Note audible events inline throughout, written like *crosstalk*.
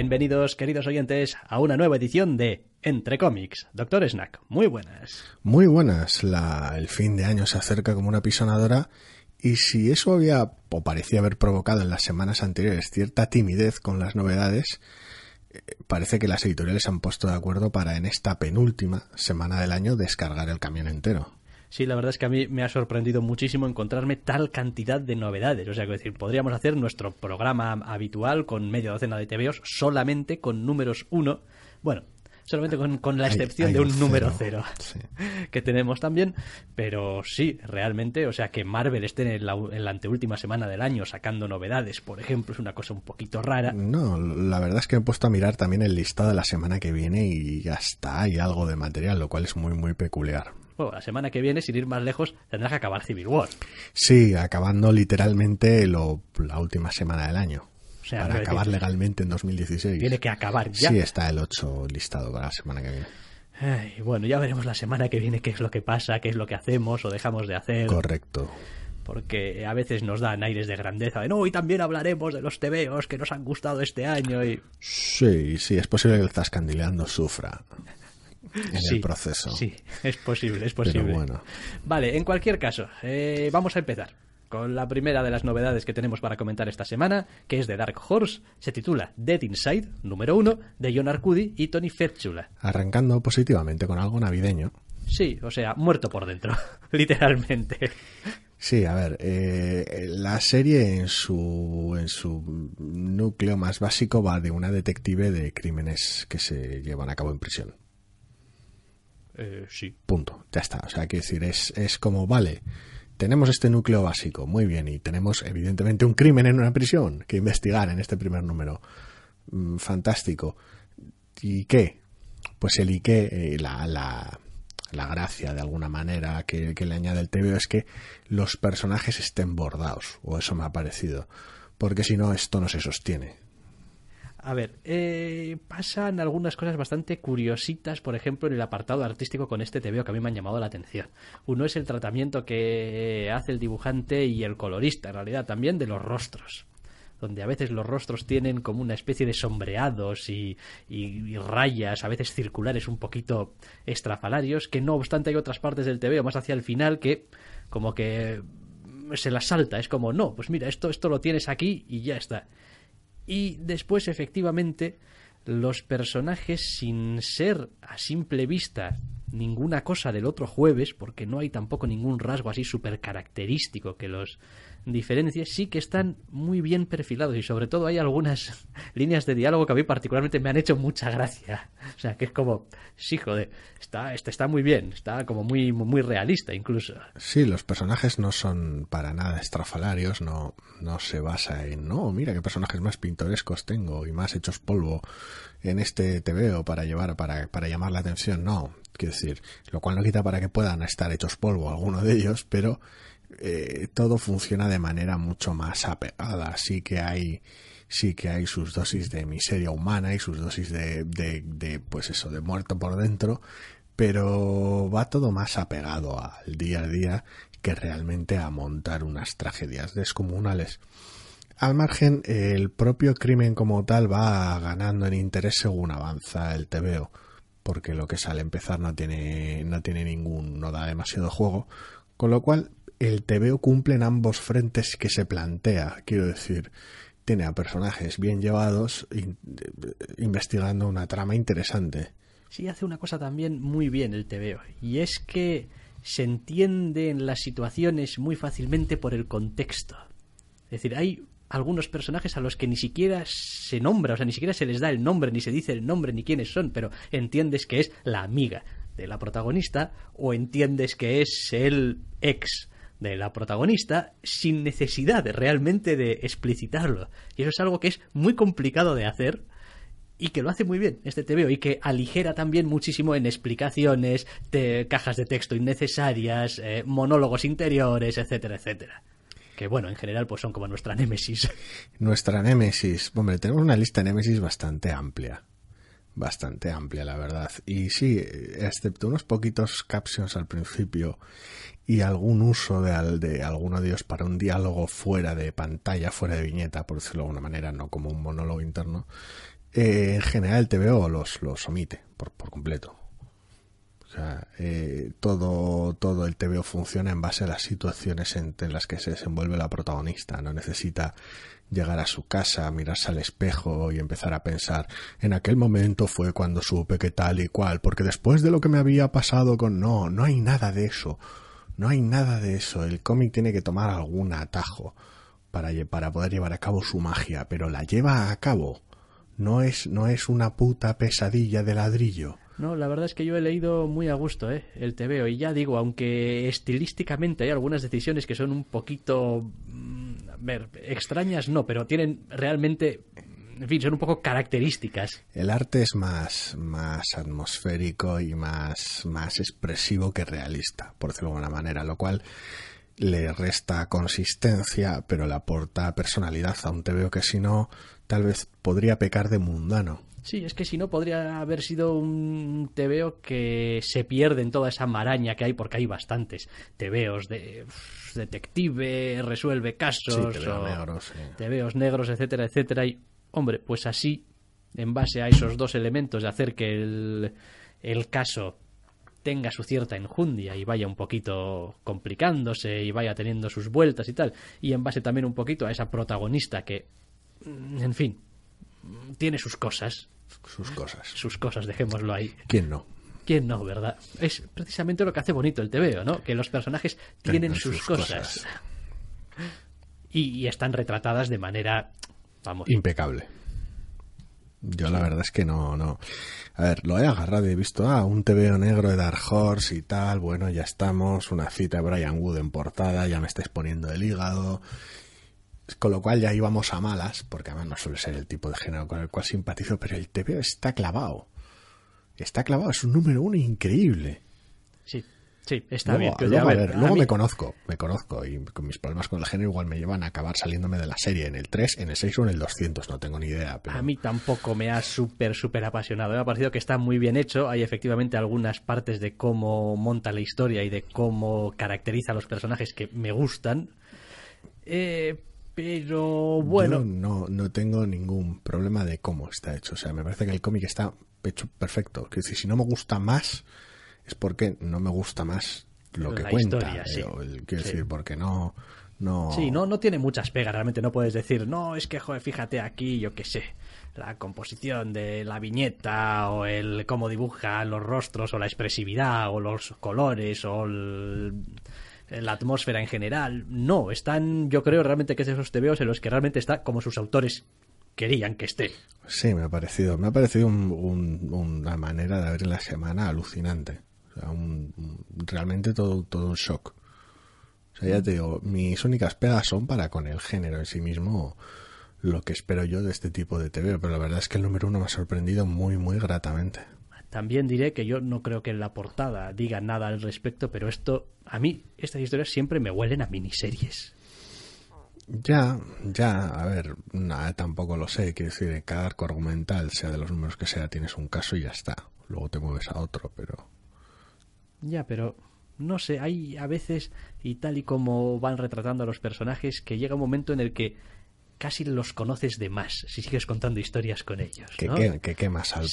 Bienvenidos, queridos oyentes, a una nueva edición de Entre cómics. Doctor Snack, muy buenas. Muy buenas. La, el fin de año se acerca como una pisonadora y si eso había o parecía haber provocado en las semanas anteriores cierta timidez con las novedades, eh, parece que las editoriales han puesto de acuerdo para en esta penúltima semana del año descargar el camión entero. Sí, la verdad es que a mí me ha sorprendido muchísimo encontrarme tal cantidad de novedades. O sea, que decir, podríamos hacer nuestro programa habitual con media docena de TVOs solamente con números 1. Bueno, solamente con, con la excepción hay de un un número cero, cero sí. *laughs* que tenemos también. Pero sí, realmente, o sea, que Marvel esté en la, en la anteúltima semana del año sacando novedades, por ejemplo, es una cosa un poquito rara. No, la verdad es que me he puesto a mirar también el listado de la semana que viene y ya está, hay algo de material, lo cual es muy muy peculiar. Bueno, la semana que viene, sin ir más lejos, tendrá que acabar Civil War. Sí, acabando literalmente lo, la última semana del año. O sea, para acabar decir, legalmente en 2016. Tiene que acabar ya. Sí, está el 8 listado para la semana que viene. Ay, bueno, ya veremos la semana que viene qué es lo que pasa, qué es lo que hacemos o dejamos de hacer. Correcto. Porque a veces nos dan aires de grandeza de no, y también hablaremos de los tebeos que nos han gustado este año. Y... Sí, sí, es posible que el Zascandileando sufra *laughs* en Sí, el proceso. Sí, es posible, es posible. Pero bueno, Vale, en cualquier caso, eh, vamos a empezar con la primera de las novedades que tenemos para comentar esta semana, que es de Dark Horse. Se titula Dead Inside, número uno, de John Arcudi y Tony Fetchula. arrancando positivamente con algo navideño. Sí, o sea, muerto por dentro, *laughs* literalmente. Sí, a ver, eh, la serie en su, en su núcleo más básico va de una detective de crímenes que se llevan a cabo en prisión. Eh, sí. Punto, ya está. O sea, quiero decir, es, es como, vale, tenemos este núcleo básico, muy bien, y tenemos evidentemente un crimen en una prisión que investigar en este primer número. Mm, fantástico. ¿Y qué? Pues el y qué, eh, la, la, la gracia de alguna manera que, que le añade el TVO es que los personajes estén bordados, o eso me ha parecido, porque si no, esto no se sostiene. A ver, eh, pasan algunas cosas bastante curiositas, por ejemplo, en el apartado artístico con este TVO que a mí me han llamado la atención. Uno es el tratamiento que hace el dibujante y el colorista, en realidad, también de los rostros. Donde a veces los rostros tienen como una especie de sombreados y, y- y rayas, a veces circulares un poquito estrafalarios, que no obstante hay otras partes del TVO más hacia el final que como que se las salta. Es como, no, pues mira, esto, esto lo tienes aquí y ya está. Y después, efectivamente, los personajes, sin ser a simple vista ninguna cosa del otro jueves, porque no hay tampoco ningún rasgo así súper característico que los diferencie, sí que están muy bien perfilados y sobre todo hay algunas *laughs* líneas de diálogo que a mí particularmente me han hecho mucha gracia. O sea, que es como, sí, joder, está, está, está muy bien, está como muy, muy realista incluso. Sí, los personajes no son para nada estrafalarios, no, no se basa en, no, mira qué personajes más pintorescos tengo y más hechos polvo en este TVO para llevar, para, para llamar la atención, no, quiero decir, lo cual no quita para que puedan estar hechos polvo alguno de ellos, pero eh, todo funciona de manera mucho más apegada, sí que hay sí que hay sus dosis de miseria humana y sus dosis de, de, de pues eso, de muerto por dentro, pero va todo más apegado al día a día que realmente a montar unas tragedias descomunales. Al margen, el propio crimen como tal va ganando en interés según avanza el TVO, porque lo que sale empezar no tiene, no tiene ningún, no da demasiado juego, con lo cual el TVO cumple en ambos frentes que se plantea, quiero decir, tiene a personajes bien llevados in- investigando una trama interesante. Sí, hace una cosa también muy bien el TVO, y es que se entienden las situaciones muy fácilmente por el contexto. Es decir, hay algunos personajes a los que ni siquiera se nombra, o sea, ni siquiera se les da el nombre, ni se dice el nombre, ni quiénes son, pero entiendes que es la amiga de la protagonista, o entiendes que es el ex de la protagonista sin necesidad realmente de explicitarlo. Y eso es algo que es muy complicado de hacer y que lo hace muy bien este TVO y que aligera también muchísimo en explicaciones, de cajas de texto innecesarias, eh, monólogos interiores, etcétera, etcétera. Que bueno, en general pues son como nuestra némesis. *laughs* Nuestra némesis, hombre, tenemos una lista de némesis bastante amplia. Bastante amplia, la verdad. Y sí, excepto unos poquitos captions al principio y algún uso de, de de ellos para un diálogo fuera de pantalla, fuera de viñeta, por decirlo de alguna manera, no como un monólogo interno, eh, en general el TVO los, los omite por, por completo. O sea, eh, todo, todo el TVO funciona en base a las situaciones en, las que se desenvuelve la protagonista. No necesita llegar a su casa, mirarse al espejo y empezar a pensar en aquel momento fue cuando supe que tal y cual, porque después de lo que me había pasado con... No, no hay nada de eso. No hay nada de eso. El cómic tiene que tomar algún atajo para, para poder llevar a cabo su magia, pero la lleva a cabo no es, no es una puta pesadilla de ladrillo. No, la verdad es que yo he leído muy a gusto ¿eh? el TVO y ya digo, aunque estilísticamente hay algunas decisiones que son un poquito mm, ver, extrañas, no, pero tienen realmente, en fin, son un poco características. El arte es más, más atmosférico y más, más expresivo que realista, por decirlo de alguna manera, lo cual le resta consistencia, pero le aporta personalidad a un TVO que si no tal vez podría pecar de mundano. Sí, es que si no podría haber sido un TVO que se pierde en toda esa maraña que hay, porque hay bastantes TVOs de detective, resuelve casos, sí, negros, TVOs negros, etcétera, etcétera. Y, hombre, pues así, en base a esos dos elementos de hacer que el, el caso tenga su cierta enjundia y vaya un poquito complicándose y vaya teniendo sus vueltas y tal, y en base también un poquito a esa protagonista que en fin, tiene sus cosas. Sus cosas. Sus cosas, dejémoslo ahí. ¿Quién no? ¿Quién no, verdad? Es precisamente lo que hace bonito el TVO, ¿no? Que los personajes tienen sus, cosas. Y, están retratadas de manera, vamos... Impecable. Yo la verdad es que no, no. A ver, lo he agarrado y he visto, ah, un TVO negro de Dark Horse y tal, bueno, ya estamos, una cita de Brian Wood en portada, ya me estáis poniendo el hígado, con lo cual ya íbamos a malas, porque además no suele ser el tipo de género con el cual simpatizo, pero el TVO está clavado. Está clavado, es un número uno increíble. Sí, sí, está luego, bien. Luego, a ver, luego me conozco, me conozco, y con mis problemas con el género igual me llevan a acabar saliéndome de la serie en el 3, en el 6 o en el 200, no tengo ni idea. Pero... A mí tampoco me ha súper, súper apasionado. Me ha parecido que está muy bien hecho. Hay efectivamente algunas partes de cómo monta la historia y de cómo caracteriza a los personajes que me gustan. Eh, pero bueno. Yo no, no tengo ningún problema de cómo está hecho. O sea, me parece que el cómic está hecho perfecto. Que si no me gusta más, es porque no me gusta más lo que cuenta. Historia, sí. quiero decir, porque no. No... Sí, no, no tiene muchas pegas, realmente no puedes decir, no, es que, joder, fíjate aquí, yo qué sé, la composición de la viñeta o el cómo dibuja los rostros o la expresividad o los colores o el, la atmósfera en general. No, están, yo creo realmente que es esos tebeos en los que realmente está como sus autores querían que esté. Sí, me ha parecido, me ha parecido una manera de ver la semana alucinante. O sea, realmente todo, todo un shock. O sea, ya te digo, mis únicas pegas son para con el género en sí mismo lo que espero yo de este tipo de TV, pero la verdad es que el número uno me ha sorprendido muy, muy gratamente. También diré que yo no creo que en la portada diga nada al respecto, pero esto, a mí, estas historias siempre me huelen a miniseries. Ya, ya, a ver, nada, tampoco lo sé. Quiero decir, cada arco argumental, sea de los números que sea, tienes un caso y ya está. Luego te mueves a otro, pero. Ya, pero no sé, hay a veces, y tal y como van retratando a los personajes, que llega un momento en el que casi los conoces de más si sigues contando historias con ellos. Que, quemas al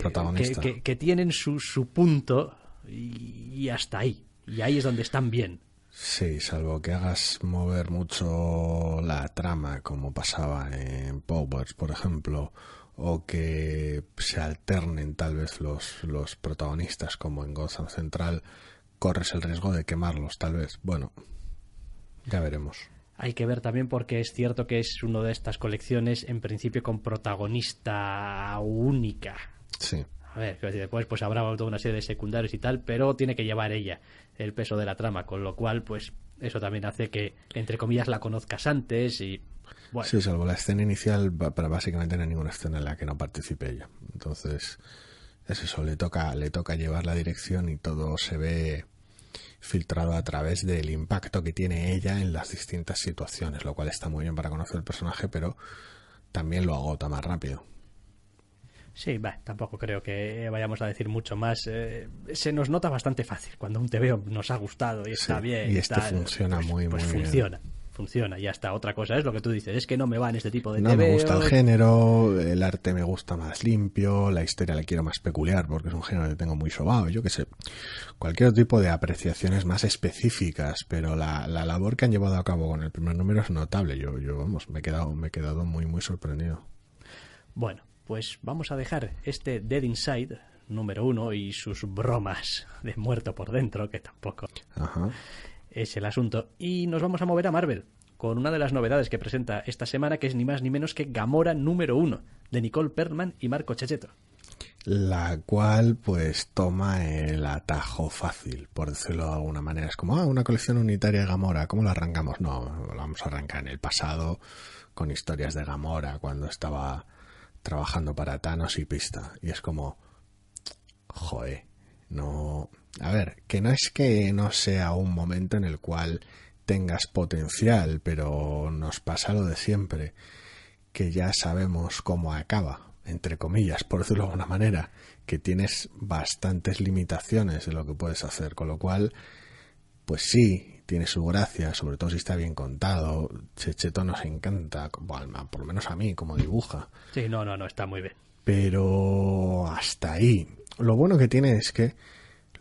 protagonista. Que, tienen su, su punto y, hasta ahí. Y ahí es donde están bien. Sí, salvo que hagas mover mucho la trama, como pasaba en Powers, por ejemplo, o que se alternen tal vez los, los protagonistas, como en Gotham Central, corres el riesgo de quemarlos, tal vez. Bueno, ya veremos. Hay que ver también porque es cierto que es una de estas colecciones en principio con protagonista única. Sí. A ver, después pues habrá toda una serie de secundarios y tal, pero tiene que llevar ella el peso de la trama, con lo cual pues eso también hace que entre comillas la conozcas antes y Bueno, Sí, salvo la escena inicial, pero básicamente no hay ninguna escena en la que no participe ella. Entonces, es eso, le toca, le toca llevar la dirección y todo se ve filtrado a través del impacto que tiene ella en las distintas situaciones, lo cual está muy bien para conocer el personaje, pero también lo agota más rápido. Sí, bah, tampoco creo que vayamos a decir mucho más. Eh, se nos nota bastante fácil cuando un TVO nos ha gustado y está bien. y este tal, funciona pues- muy, pues muy bien. funciona, funciona. Y hasta otra cosa es lo que tú dices, es que no me van este tipo de No me gusta el género, el arte me gusta más limpio, la historia la quiero más peculiar porque es un género que tengo muy sobado, yo qué sé. Cualquier tipo de apreciaciones más específicas, pero la, la labor que han llevado a cabo con el primer número es notable. Yo, yo vamos, me he quedado, me he quedado muy, muy sorprendido. Bueno, pues vamos a dejar este Dead Inside número uno y sus bromas de muerto por dentro, que tampoco Ajá. Es el asunto. Y nos vamos a mover a Marvel con una de las novedades que presenta esta semana, que es ni más ni menos que Gamora número uno, de Nicole Perlman y Marco Checheto. La cual, pues, toma el atajo fácil, por decirlo de alguna manera. Es como, ah, una colección unitaria de Gamora, ¿cómo la arrancamos? No, la vamos a arrancar en el pasado con historias de Gamora cuando estaba trabajando para Thanos y Pista. Y es como, joe, no. A ver, que no es que no sea un momento en el cual tengas potencial, pero nos pasa lo de siempre, que ya sabemos cómo acaba, entre comillas, por decirlo de alguna manera, que tienes bastantes limitaciones de lo que puedes hacer, con lo cual, pues sí, tiene su gracia, sobre todo si está bien contado. Checheto nos encanta, bueno, por lo menos a mí, como dibuja Sí, no, no, no, está muy bien. pero hasta ahí. Lo bueno que tiene es que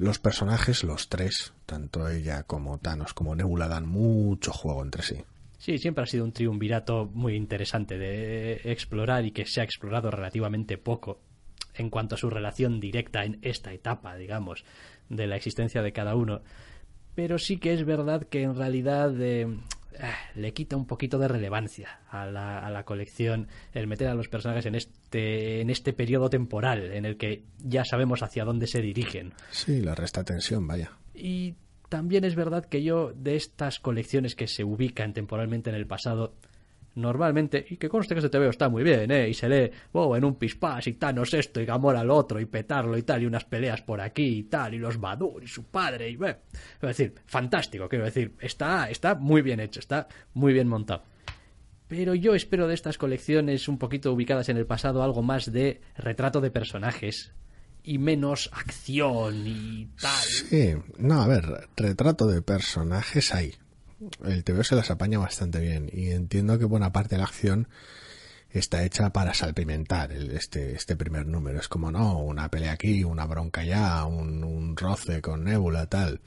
los personajes, los tres, tanto ella como Thanos como Nebula, dan mucho juego entre sí. Sí, siempre ha sido un triunvirato muy interesante de explorar y que se ha explorado relativamente poco en cuanto a su relación directa en esta etapa, digamos, de la existencia de cada uno. Pero sí que es verdad que en realidad eh, le quita un poquito de relevancia a la, a la colección el meter a los personajes en este, en este periodo temporal en el que ya sabemos hacia dónde se dirigen. Sí, le resta tensión, vaya. Y también es verdad que yo, de estas colecciones que se ubican temporalmente en el pasado, normalmente, y que conste que este TVO está muy bien, ¿eh? Y se lee, oh, en un pispás y Thanos esto y Gamora lo otro y petarlo y tal, y unas peleas por aquí y tal, y los Badur y su padre, y ve. Es decir, fantástico, quiero decir, está, está muy bien hecho, está muy bien montado. Pero yo espero de estas colecciones un poquito ubicadas en el pasado algo más de retrato de personajes y menos acción y tal. Sí, no, a ver, retrato de personajes hay. El TVO se las apaña bastante bien y entiendo que buena parte de la acción está hecha para salpimentar el- este, este primer número. Es como, no, una pelea aquí, una bronca allá, un, un roce con Nebula, tal.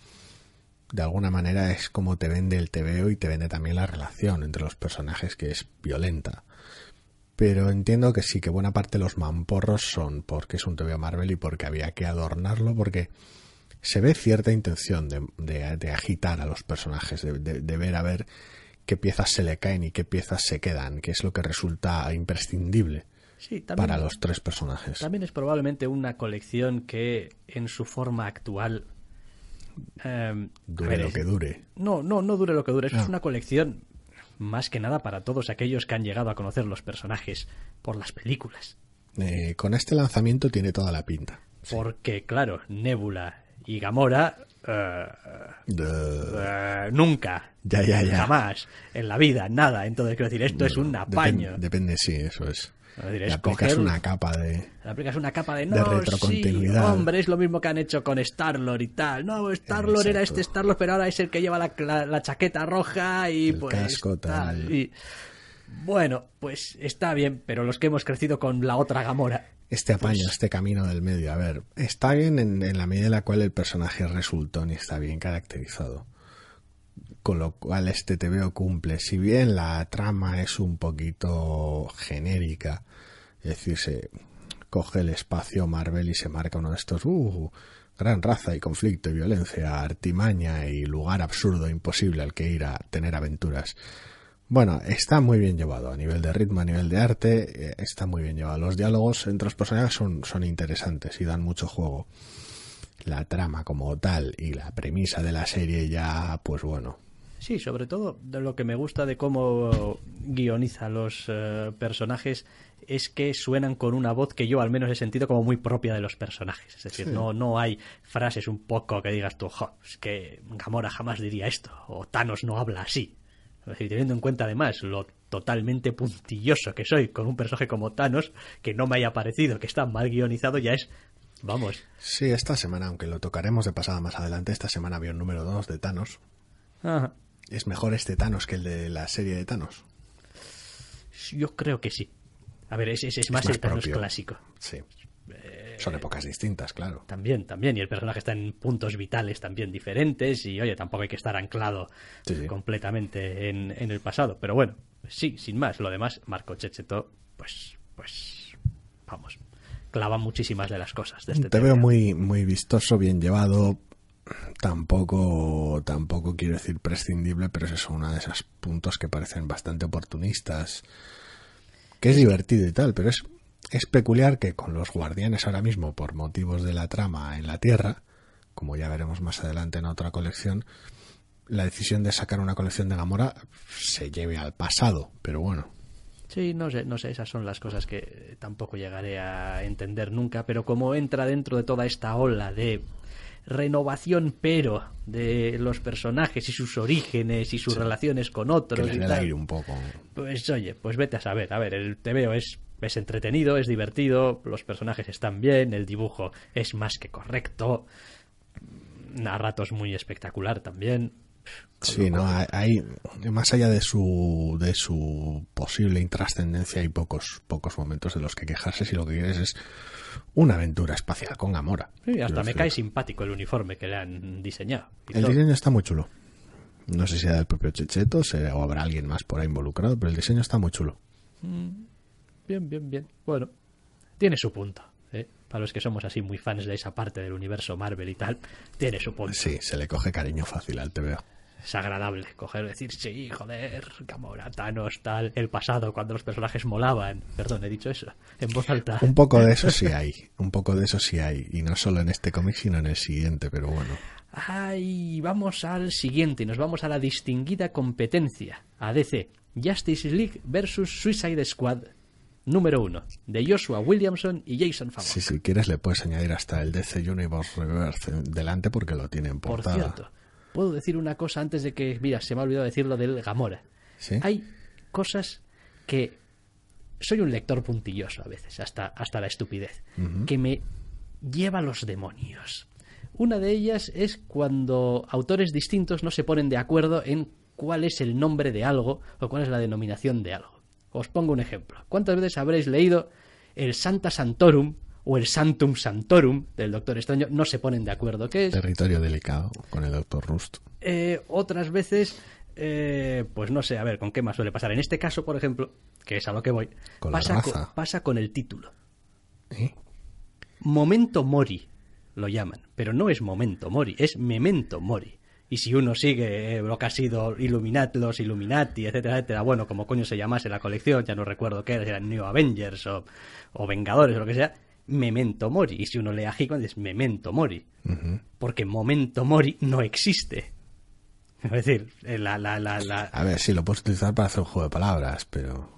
De alguna manera es como te vende el TVO y te vende también la relación entre los personajes que es violenta. Pero entiendo que sí, que buena parte de los mamporros son porque es un TVO Marvel y porque había que adornarlo, porque se ve cierta intención de, de- de agitar a los personajes, de, de- ver a ver qué piezas se le caen y qué piezas se quedan, que es lo que resulta imprescindible Sí, también, para los tres personajes. también es probablemente una colección que en su forma actual... em, Dure ver, lo es- que dure. No, no, no dure lo que dure. Eso Ah. es una colección más que nada para todos aquellos que han llegado a conocer los personajes por las películas. Eh, con este lanzamiento tiene toda la pinta. Porque, claro, Nebula y Gamora... eh, De- eh, nunca. Ya, ya, ya. Jamás. En la vida, nada. Entonces, quiero decir, esto es un apaño. depende, sí, eso es. Es decir, Le aplicas coger- una capa de... Le aplicas una capa de de no, retrocontinuidad. sí, hombre, es lo mismo que han hecho con Star-Lord y tal. No, Star-Lord era este Star-Lord, pero ahora es el que lleva la, la- la chaqueta roja y El pues casco, tal. Y, bueno, pues está bien, pero los que hemos crecido con la otra Gamora, Este apaño, Pues- este camino del medio. A ver, está bien en, en la medida en la cual el personaje resultó y está bien caracterizado. Con lo cual este TVO cumple. Si bien la trama es un poquito genérica, es decir, se coge el espacio Marvel y se marca uno de estos, uh, gran raza y conflicto y violencia, artimaña y lugar absurdo, imposible al que ir a tener aventuras. Bueno, está muy bien llevado a nivel de ritmo, a nivel de arte, eh, está muy bien llevado. Los diálogos entre los personajes son, son interesantes y dan mucho juego. La trama como tal y la premisa de la serie ya, pues bueno, Sí, sobre todo de lo que me gusta de cómo guioniza los eh, personajes es que suenan con una voz que yo al menos he sentido como muy propia de los personajes. Es decir, no, no hay frases un poco que digas tú, jo, es que Gamora jamás diría esto, o Thanos no habla así. Teniendo en cuenta además lo totalmente puntilloso que soy con un personaje como Thanos, que no me haya parecido que está mal guionizado, ya es Vamos. Sí, esta semana, aunque lo tocaremos de pasada más adelante, esta semana había un número 2 de Thanos. Ajá. ¿Es mejor este Thanos que el de la serie de Thanos? Yo creo que sí. A ver, es, es, es más, más el Thanos clásico. Sí. Son épocas distintas, claro. También, también. Y el personaje está en puntos vitales también diferentes. Y oye, tampoco hay que estar anclado Sí, sí. completamente en, en el pasado. Pero bueno, sí, sin más. Lo demás, Marco Checheto, pues, pues, vamos, clava muchísimas de las cosas de este Te veo muy, muy vistoso, bien llevado. Tampoco, tampoco quiero decir prescindible, pero es eso, uno de esos puntos que parecen bastante oportunistas. Que es divertido y tal, pero es, es peculiar que con los guardianes ahora mismo, por motivos de la trama en la Tierra, como ya veremos más adelante en otra colección, la decisión de sacar una colección de Gamora se lleve al pasado, pero bueno. Sí, no sé, no sé, esas son las cosas que tampoco llegaré a entender nunca, pero como entra dentro de toda esta ola de renovación, pero de los personajes y sus orígenes y sus relaciones con Que otros le y dé el tal, aire un poco. pues oye, pues vete a saber. A ver, el TVO es, es entretenido, es divertido, los personajes están bien, el dibujo es más que correcto, a ratos muy espectacular también. Sí, no, hay, más allá de su de su posible intrascendencia hay pocos pocos momentos de los que quejarse si lo que quieres es una aventura espacial con Gamora. Sí, hasta me cae simpático el uniforme que le han diseñado. El todo. diseño está muy chulo. No sé si era del propio Checheto o habrá alguien más por ahí involucrado, pero el diseño está muy chulo. Bien, bien, bien. Bueno, tiene su punto. ¿eh? Para los que somos así muy fans de esa parte del universo Marvel y tal, tiene su punto. Sí, se le coge cariño fácil al TVO. Es agradable coger, decir, sí, joder, Gamora, Thanos, tal, el pasado, cuando los personajes molaban. Perdón, he dicho eso, en voz alta. Un poco de eso sí hay, un poco de eso sí hay, y no solo en este cómic sino en el siguiente, pero bueno. Ay, vamos al siguiente, nos vamos a la distinguida competencia, a DC, Justice League versus Suicide Squad, número uno, de Joshua Williamson y Jason Favreau. Si, si quieres le puedes añadir hasta el DC Universe Reverse delante porque lo tiene en Por portada. cierto, puedo decir una cosa antes de que, mira, se me ha olvidado decirlo del Gamora. ¿Sí? Hay cosas que soy un lector puntilloso a veces, hasta, hasta la estupidez, que me lleva a los demonios. Una de ellas es cuando autores distintos no se ponen de acuerdo en cuál es el nombre de algo o cuál es la denominación de algo. Os pongo un ejemplo. ¿Cuántas veces habréis leído el Santa Santorum o el Santum Santorum del Doctor Extraño? No se ponen de acuerdo. ¿Qué es? Territorio delicado con el Dr. Rust. Eh, otras veces, eh, pues no sé, a ver, ¿con qué más suele pasar? En este caso, por ejemplo, que es a lo que voy, Con pasa, con, pasa con el título. ¿Eh? Momento Mori lo llaman, pero no es Momento Mori, es Memento Mori. Y si uno sigue eh, lo que ha sido Illuminati, los Illuminati, etcétera, etcétera, bueno, como coño se llamase la colección, ya no recuerdo qué era, si eran New Avengers o, o Vengadores o lo que sea, Memento Mori. Y si uno lee a Hickman, es Memento Mori. Porque Momento Mori no existe. Es decir, eh, la, la, la, la- A ver, sí, lo puedes utilizar para hacer un juego de palabras, pero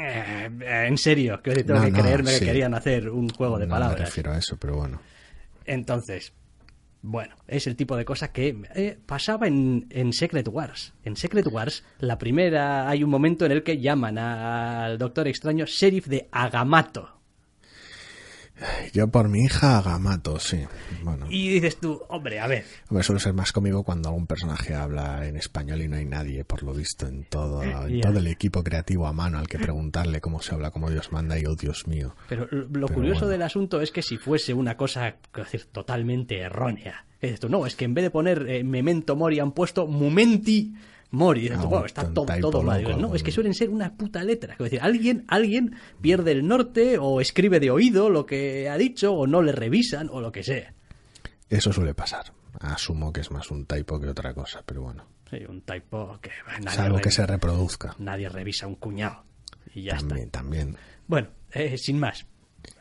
Eh, en serio, que tengo No, que no, creerme sí. que querían hacer un juego de no me palabras. refiero a eso, pero bueno. Entonces, bueno, es el tipo de cosa que eh, pasaba en, en Secret Wars. En Secret Wars, la primera, hay un momento en el que llaman al Doctor Extraño sheriff de Agamato. Yo por mi hija Gamato, sí. Bueno, Y dices tú, hombre, a ver, hombre, suele ser más cómico cuando algún personaje habla en español y no hay nadie, por lo visto, en todo, en Eh, ya. todo el equipo creativo a mano al que preguntarle cómo se habla, como Dios manda y oh Dios mío. pero lo Pero curioso bueno. del asunto es que si fuese una cosa, decir, totalmente errónea, dices tú, no, es que en vez de poner eh, Memento Mori han puesto Momenti Mori. Dices tú, Ah, "Wow, un está todo, todo mal. loco, no, es que suelen ser una puta letra. Quiero decir, alguien, alguien pierde el norte o escribe de oído lo que ha dicho o no le revisan o lo que sea. Eso suele pasar. Asumo que es más un typo que otra cosa, pero bueno. Sí, un typo que nadie, Salvo que se reproduzca. nadie revisa un cuñado. Y ya También, está. también. Bueno, eh, sin más.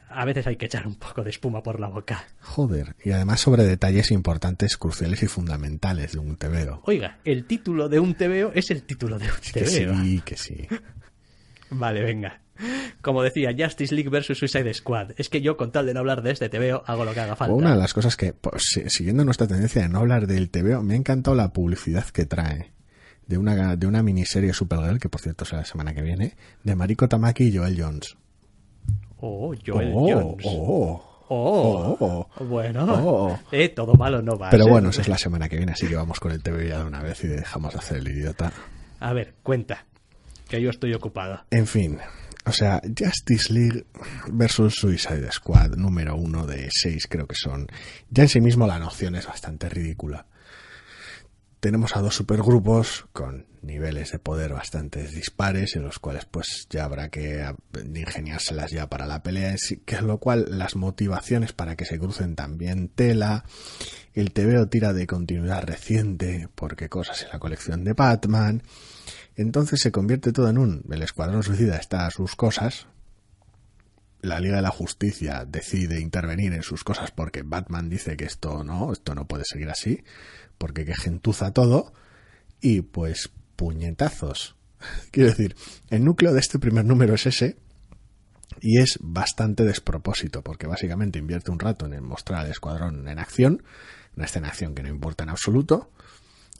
A veces hay que echar un poco de espuma por la boca. Joder, y además sobre detalles importantes, cruciales y fundamentales de un TVO. Oiga, el título de un TVO es el título de un Que TVO. sí, que sí. *laughs* Vale, venga. Como decía, Justice League vs Suicide Squad. Es que yo, con tal de no hablar de este TVO, hago lo que haga falta. Una de las cosas que, pues, si- siguiendo nuestra tendencia de no hablar del TVO, me ha encantado la publicidad que trae de una, de una miniserie Supergirl, que por cierto será la semana que viene, de Mariko Tamaki y Joel Jones. Oh, Joel oh, Jones. oh. Oh, Oh. bueno. Oh. *laughs* Eh, todo malo no va. Pero bueno, esa es la semana que viene, así que vamos con el TVO ya de una vez y dejamos de hacer el idiota. A ver, cuenta. Que yo estoy ocupado. En fin, o sea, Justice League versus Suicide Squad, número uno de seis creo que son. Ya en sí mismo la noción es bastante ridícula. Tenemos a dos supergrupos con niveles de poder bastante dispares, en los cuales pues ya habrá que ah, ingeniárselas ya para la pelea, que lo cual las motivaciones para que se crucen también tela. El TVO tira de continuidad reciente, porque cosas en la colección de Batman. Entonces se convierte todo en un el Escuadrón Suicida está a sus cosas. La Liga de la Justicia decide intervenir en sus cosas porque Batman dice que esto no, esto no puede seguir así, porque que gentuza todo y pues puñetazos. *laughs* Quiero decir, el núcleo de este primer número es ese y es bastante despropósito porque básicamente invierte un rato en mostrar al escuadrón en acción, una escena de acción que no importa en absoluto,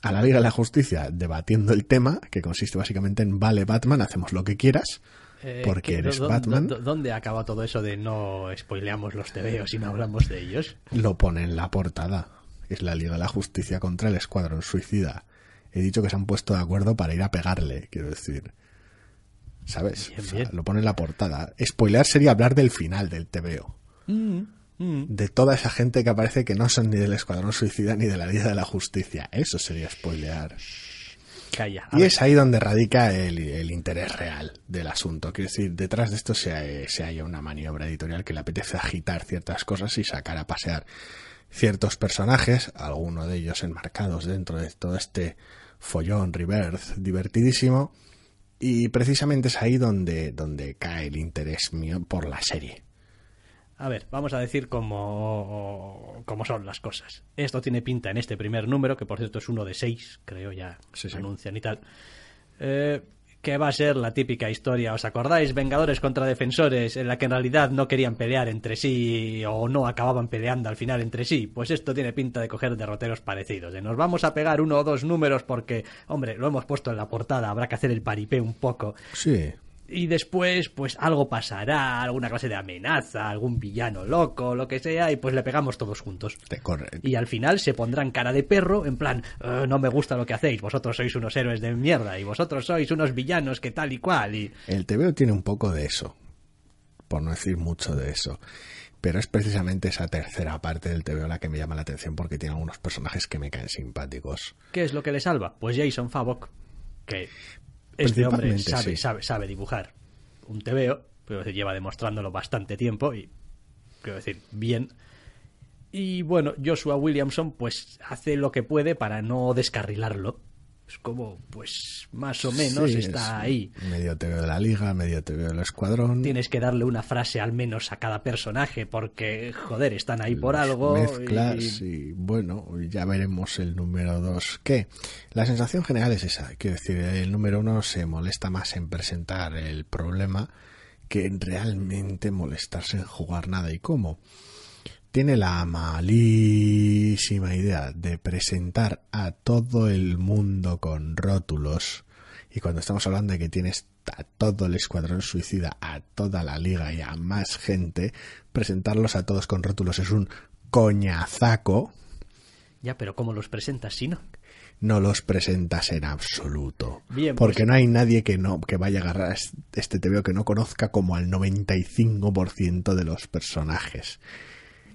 a la Liga de la Justicia debatiendo el tema, que consiste básicamente en vale Batman, hacemos lo que quieras, Eh, porque ¿qué- eres Batman. dó- ¿Dónde acaba todo eso de no spoileamos los TVOs y no hablamos de ellos? Lo pone en la portada. Es la Liga de la Justicia contra el Escuadrón Suicida. He dicho que se han puesto de acuerdo para ir a pegarle, quiero decir. ¿Sabes? Bien, O sea, bien. lo pone en la portada. Spoilear sería hablar del final del TVO. Mm, mm. De toda esa gente que aparece que no son ni del Escuadrón Suicida ni de la Liga de la Justicia. Eso sería spoilear. Calla. Y ver. es ahí donde radica el, el interés real del asunto. Quiero decir, detrás de esto se, se halla una maniobra editorial que le apetece agitar ciertas cosas y sacar a pasear ciertos personajes, algunos de ellos enmarcados dentro de todo este follón rebirth divertidísimo. Y precisamente es ahí donde, donde cae el interés mío por la serie. A ver, vamos a decir cómo, cómo son las cosas. Esto tiene pinta en este primer número, que por cierto es uno de seis, creo ya Sí, sí. anuncian y tal. Eh, que va a ser la típica historia, ¿os acordáis? Vengadores contra defensores, en la que en realidad no querían pelear entre sí o no acababan peleando al final entre sí. Pues esto tiene pinta de coger derroteros parecidos. De nos vamos a pegar uno o dos números porque, hombre, lo hemos puesto en la portada, habrá que hacer el paripé un poco. Sí, Y después, pues algo pasará, alguna clase de amenaza, algún villano loco, lo que sea, y pues le pegamos todos juntos. te corre. Y al final se pondrán cara de perro, en plan, "Eh, no me gusta lo que hacéis, vosotros sois unos héroes de mierda, y vosotros sois unos villanos que tal y cual, y... El TVO tiene un poco de eso, por no decir mucho de eso. Pero es precisamente esa tercera parte del TVO la que me llama la atención porque tiene algunos personajes que me caen simpáticos. ¿Qué es lo que le salva? Pues Jason Favok, que este hombre sabe, sí. sabe, sabe dibujar un TVO, pero lleva demostrándolo bastante tiempo y, quiero decir, bien. Y bueno, Joshua Williamson pues hace lo que puede para no descarrilarlo. Es como, pues, más o menos Sí, está es ahí. Medio TVO de la liga, medio TVO del escuadrón. Tienes que darle una frase al menos a cada personaje porque, joder, están ahí por algo. mezclas y- y... bueno, ya veremos el número 2. ¿Qué? La sensación general es esa. Quiero decir, el número uno se molesta más en presentar el problema que en realmente molestarse en jugar nada. ¿Y cómo? Tiene la malísima idea de presentar a todo el mundo con rótulos. Y cuando estamos hablando de que tienes a todo el escuadrón suicida, a toda la liga y a más gente, presentarlos a todos con rótulos es un coñazaco. Ya, pero ¿cómo los presentas si no? No los presentas en absoluto. Bien, porque pues- no hay nadie que no que vaya a agarrar es- este TVO que no conozca como al 95% de los personajes.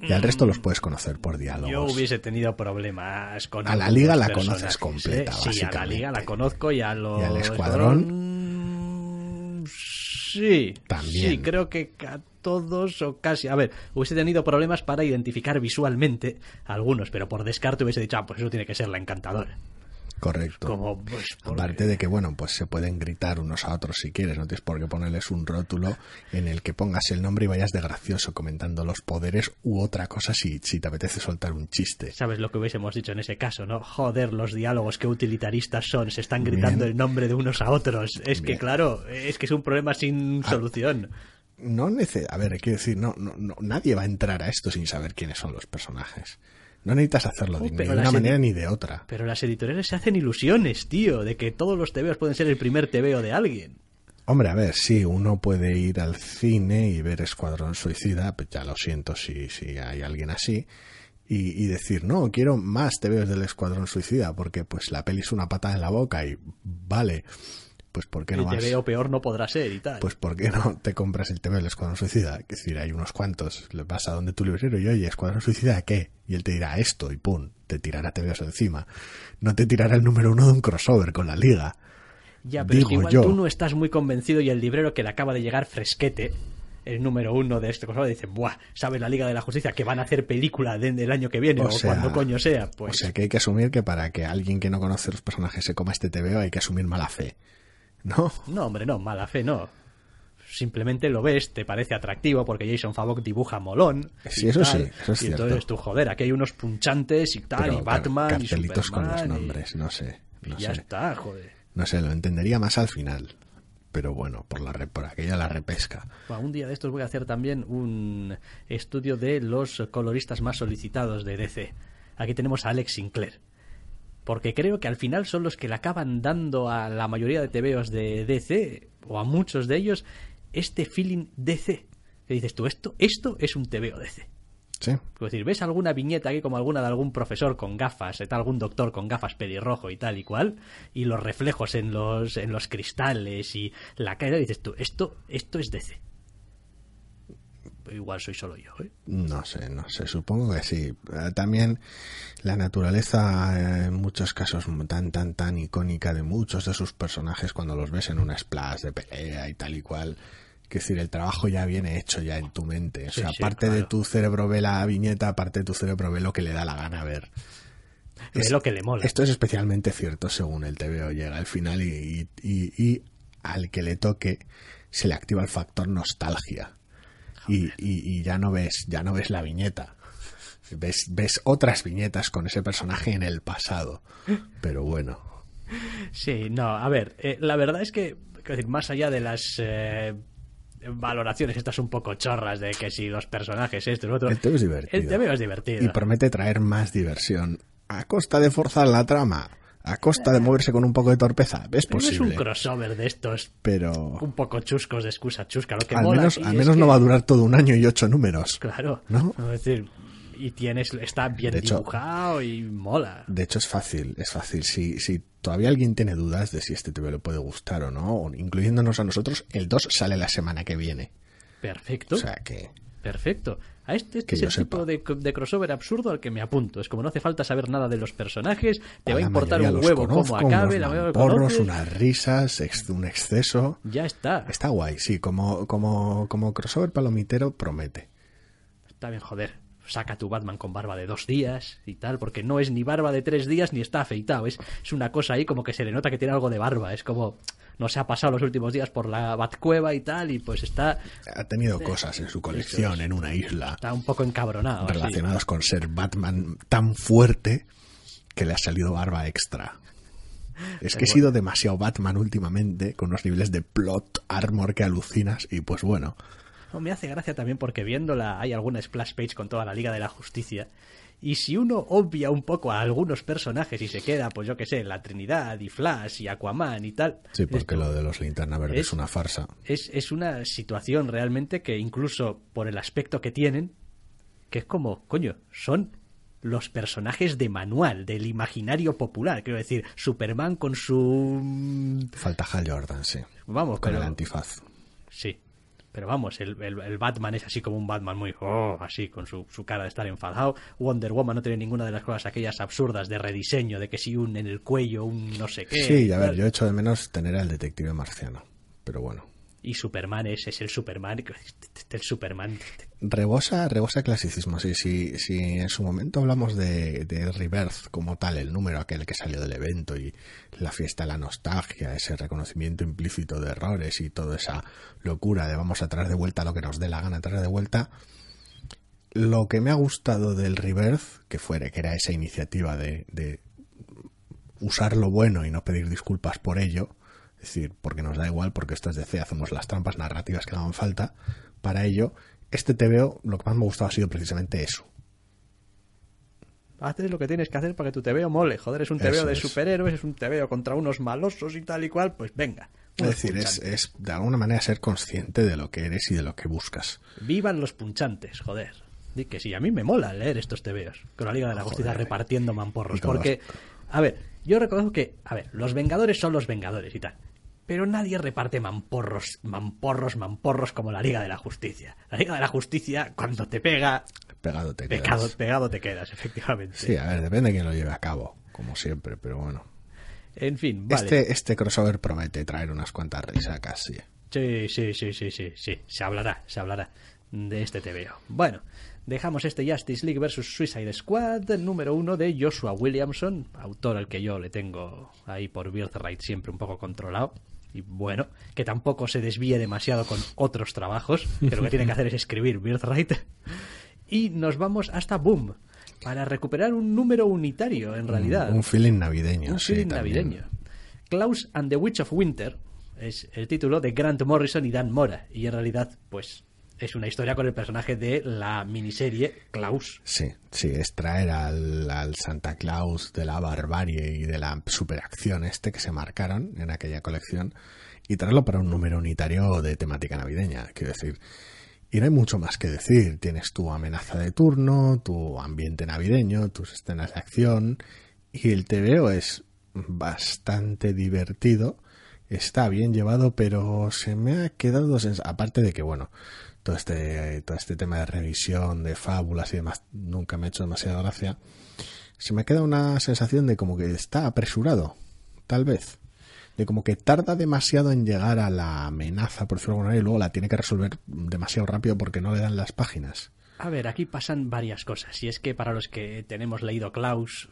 Y al resto los puedes conocer por diálogos. Yo hubiese tenido problemas con A la liga la conoces completa, ¿eh? Sí, a la liga la conozco y a los... ¿Y al escuadrón? Sí. También. Sí, creo que a todos o casi... A ver, hubiese tenido problemas para identificar visualmente a algunos, pero por descarte hubiese dicho, ah, pues eso tiene que ser la encantadora. Correcto. Como, pues, porque- Aparte de que, bueno, pues se pueden gritar unos a otros si quieres, no tienes por qué ponerles un rótulo en el que pongas el nombre y vayas de gracioso comentando los poderes u otra cosa si, si te apetece soltar un chiste. ¿Sabes lo que hubiésemos dicho en ese caso, no? Joder, los diálogos que utilitaristas son, se están gritando Bien. el nombre de unos a otros. Es que, claro, es que es un problema sin Ah. solución. No nece a ver, quiero decir, no, no, no, nadie va a entrar a esto sin saber quiénes son los personajes. No necesitas hacerlo de Oh, una manera ni de otra. Pero las editoriales se hacen ilusiones, tío, de que todos los tebeos pueden ser el primer tebeo de alguien. Hombre, a ver, sí, uno puede ir al cine y ver Escuadrón Suicida, pues ya lo siento si, si hay alguien así, y, y decir, no, quiero más TVs del Escuadrón Suicida, porque pues la peli es una patada en la boca y vale, pues ¿por qué no el vas? tebeo peor no podrá ser y tal. Pues ¿por qué no te compras el TV del Escuadrón Suicida? Es decir, hay unos cuantos, le vas a donde tu librero y oye, Escuadrón Suicida, ¿qué? Y él te dirá esto y pum, te tirará TVs encima. No te tirará el número uno de un crossover con la liga. ya, pero es que digo igual yo. tú no estás muy convencido y el librero que le acaba de llegar fresquete, el número uno de este cosa, dice, buah, ¿sabes la Liga de la Justicia que van a hacer película de- del año que viene o, O sea, cuando coño sea? Pues O sea que hay que asumir que para que alguien que no conoce los personajes se coma este TVO hay que asumir mala fe. ¿No? No, hombre, no, mala fe no. Simplemente lo ves, te parece atractivo porque Jason Favok dibuja molón. Sí, y eso tal, sí, eso es y cierto. entonces tú, joder, aquí hay unos punchantes y tal, Pero y Batman car- y cartelitos con los Superman y- nombres, no sé. y No ya sé. está, joder. No sé, lo entendería más al final. Pero bueno, por, la re- por aquella la repesca. Bueno, un día de estos voy a hacer también un estudio de los coloristas más solicitados de DC. Aquí tenemos a Alex Sinclair. Porque creo que al final son los que le acaban dando a la mayoría de TVOs de DC, o a muchos de ellos, este feeling DC. Que dices tú, esto, esto es un TVO DC. Sí. Es decir, ves alguna viñeta aquí como alguna de algún profesor con gafas, tal, algún doctor con gafas pelirrojo y tal y cual, y los reflejos en los, en los cristales y la cara, dices tú, esto, esto es DC. Igual soy solo yo, ¿eh? No sé, no sé, supongo que sí. Eh, También la naturaleza, eh, en muchos casos, tan, tan, tan icónica de muchos de sus personajes cuando los ves en una splash de pelea y tal y cual. Es decir, el trabajo ya viene hecho ya en tu mente. O sea, sí, aparte de tu cerebro ve la viñeta, aparte de tu cerebro ve lo que le da la gana ver. Es lo que le mola. Esto es especialmente cierto según el TVO llega al final y, y- y al que le toque se le activa el factor nostalgia. Y, y- y ya no ves, ya no ves la viñeta. Ves, ves otras viñetas con ese personaje en el pasado. Pero bueno. Sí, no, a ver, eh, la verdad es que, más allá de las eh, valoraciones estas un poco chorras de que si los personajes esto lo otro, El TVO es divertido. el TVO es divertido. Y promete traer más diversión. A costa de forzar la trama. A costa de moverse con un poco de torpeza. Es Pero es un posible. crossover de estos Pero un poco chuscos de excusa chusca. Lo que al mola menos, al menos que- no va a durar todo un año y ocho números. Claro. ¿No? Es decir, y tienes, está bien De hecho- dibujado y mola. De hecho, es fácil, es fácil. Si, si todavía alguien tiene dudas de si este TV le puede gustar o no, incluyéndonos a nosotros, el 2 sale la semana que viene. Perfecto. O sea que, Perfecto. A este, este Que es el sepa. tipo de, de crossover absurdo al que me apunto. Es como no hace falta saber nada de los personajes, te a va a importar un huevo conozco, cómo acabe, unos la conoces. unas risas, un exceso. Ya está. Está guay, sí, como, como, como crossover palomitero promete. Está bien, joder. Saca tu Batman con barba de dos días y tal, porque no es ni barba de tres días ni está afeitado. Es, es una cosa ahí como que se le nota que tiene algo de barba. Es como, no se ha pasado los últimos días por la Batcueva y tal, y pues está, Ha tenido cosas en su colección en una isla está un poco encabronado. así. relacionadas con ser Batman tan fuerte que le ha salido barba extra. Es que he sido demasiado Batman últimamente, con unos niveles de plot, armor que alucinas, y pues bueno, No, me hace gracia también porque viéndola hay alguna splash page con toda la Liga de la Justicia. Y si uno obvia un poco a algunos personajes y se queda, pues yo que sé, la Trinidad y Flash y Aquaman y tal. sí, porque esto lo de los linterna verde es, es- una farsa. es, es una situación realmente que incluso por el aspecto que tienen, que es como, coño, son los personajes de manual, del imaginario popular. Quiero decir, Superman con su... Falta Hal Jordan, sí. Vamos, Con pero... el antifaz. Sí. Pero vamos, el, el- el Batman es así como un Batman muy... oh, así, con su, su cara de estar enfadado. Wonder Woman no tiene ninguna de las cosas aquellas absurdas de rediseño, de que si un en el cuello, un no sé qué. Sí, a ver, yo echo de menos tener al detective marciano. Pero bueno, y Superman es, es el Superman, el Superman. Rebosa, rebosa clasicismo, sí, sí, sí, en su momento hablamos de, de Rebirth como tal, el número aquel que salió del evento y la fiesta, la nostalgia, ese reconocimiento implícito de errores y toda esa locura de vamos a traer de vuelta lo que nos dé la gana traer de vuelta. Lo que me ha gustado del Rebirth, que fuera, que era esa iniciativa de usar lo bueno y no pedir disculpas por ello, es decir, porque nos da igual, porque esto es DC, hacemos las trampas narrativas que hagan falta. Para ello, este TVO, lo que más me ha gustado ha sido precisamente eso. Haces lo que tienes que hacer para que tu TVO mole. Joder, es un TVO de superhéroes, es un TVO contra unos malosos y tal y cual, pues venga. Es decir, es, es, de alguna manera ser consciente de lo que eres y de lo que buscas. Vivan los punchantes, joder. Di que sí, a mí me mola leer estos TVOs. Con la Liga de la Justicia repartiendo mamporros. Porque, a ver, yo reconozco que, a ver, los Vengadores son los Vengadores y tal pero nadie reparte mamporros, mamporros, mamporros como la Liga de la Justicia. La Liga de la Justicia, cuando te pega, pegado te quedas. Pegado te quedas, efectivamente. Sí, a ver, depende de quién lo lleve a cabo, como siempre, pero bueno. En fin, vale. Este, este crossover promete traer unas cuantas risacas, sí. Sí, sí, sí, sí, sí, sí. Se hablará, se hablará de este TVO. Bueno, dejamos este Justice League vs Suicide Squad, número uno de Joshua Williamson, autor al que yo le tengo ahí por Birthright siempre un poco controlado y bueno, que tampoco se desvíe demasiado con otros trabajos, que lo que tiene que hacer es escribir Birthright. Y nos vamos hasta Boom, para recuperar un número unitario, en realidad. Un, feeling navideño. Un feeling navideño. Klaus and the Witch of Winter es el título de Grant Morrison y Dan Mora. Y en realidad, pues es una historia con el personaje de la miniserie Klaus. Sí, sí, es traer al, Santa Claus de la barbarie y de la superacción este que se marcaron en aquella colección y traerlo para un número unitario de temática navideña. Quiero decir, y no hay mucho más que decir. Tienes tu amenaza de turno, tu ambiente navideño, tus escenas de acción y el TVO es bastante divertido. Está bien llevado, pero se me ha quedado aparte de que bueno, todo este, todo este tema de revisión, de fábulas y demás, nunca me ha hecho demasiada gracia. Se me queda una sensación de como que está apresurado, tal vez. De como que tarda demasiado en llegar a la amenaza, por decirlo de y luego la tiene que resolver demasiado rápido porque no le dan las páginas. A ver, aquí pasan varias cosas. Y es que para los que tenemos leído Klaus,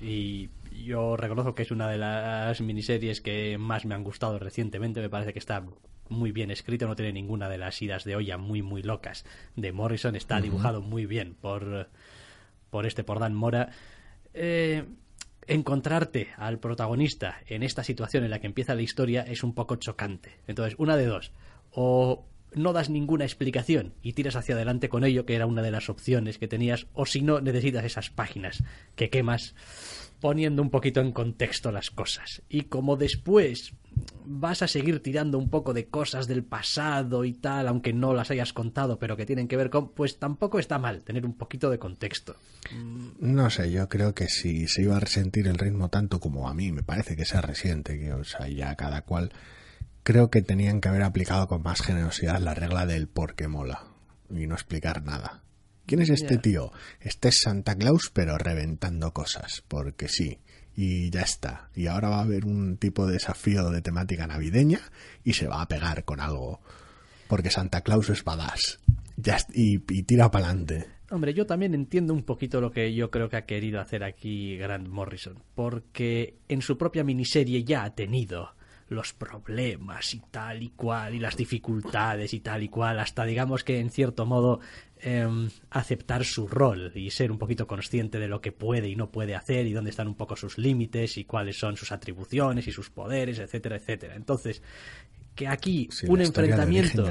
y yo reconozco que es una de las miniseries que más me han gustado recientemente, me parece que está muy bien escrito, no tiene ninguna de las idas de olla muy, muy locas de Morrison. Está dibujado muy bien por, por este, por Dan Mora. Eh, encontrarte al protagonista en esta situación en la que empieza la historia es un poco chocante. Entonces, una de dos. O no das ninguna explicación y tiras hacia adelante con ello, que era una de las opciones que tenías, o si no, necesitas esas páginas que quemas poniendo un poquito en contexto las cosas. Y como después vas a seguir tirando un poco de cosas del pasado y tal, aunque no las hayas contado, pero que tienen que ver con, pues tampoco está mal tener un poquito de contexto. No sé, yo creo que si se iba a resentir el ritmo tanto como a mí, me parece que se resiente, que o sea, ya cada cual, creo que tenían que haber aplicado con más generosidad la regla del por qué mola y no explicar nada. ¿Quién es este tío? Este es Santa Claus, pero reventando cosas, porque sí. Y ya está. Y ahora va a haber un tipo de desafío de temática navideña y se va a pegar con algo. Porque Santa Claus es badass. Y, y tira para adelante. Hombre, yo también entiendo un poquito lo que yo creo que ha querido hacer aquí Grant Morrison. Porque en su propia miniserie ya ha tenido los problemas y tal y cual, y las dificultades y tal y cual, hasta digamos que en cierto modo Em, aceptar su rol y ser un poquito consciente de lo que puede y no puede hacer y dónde están un poco sus límites y cuáles son sus atribuciones y sus poderes, etcétera, etcétera. Entonces, que aquí un enfrentamiento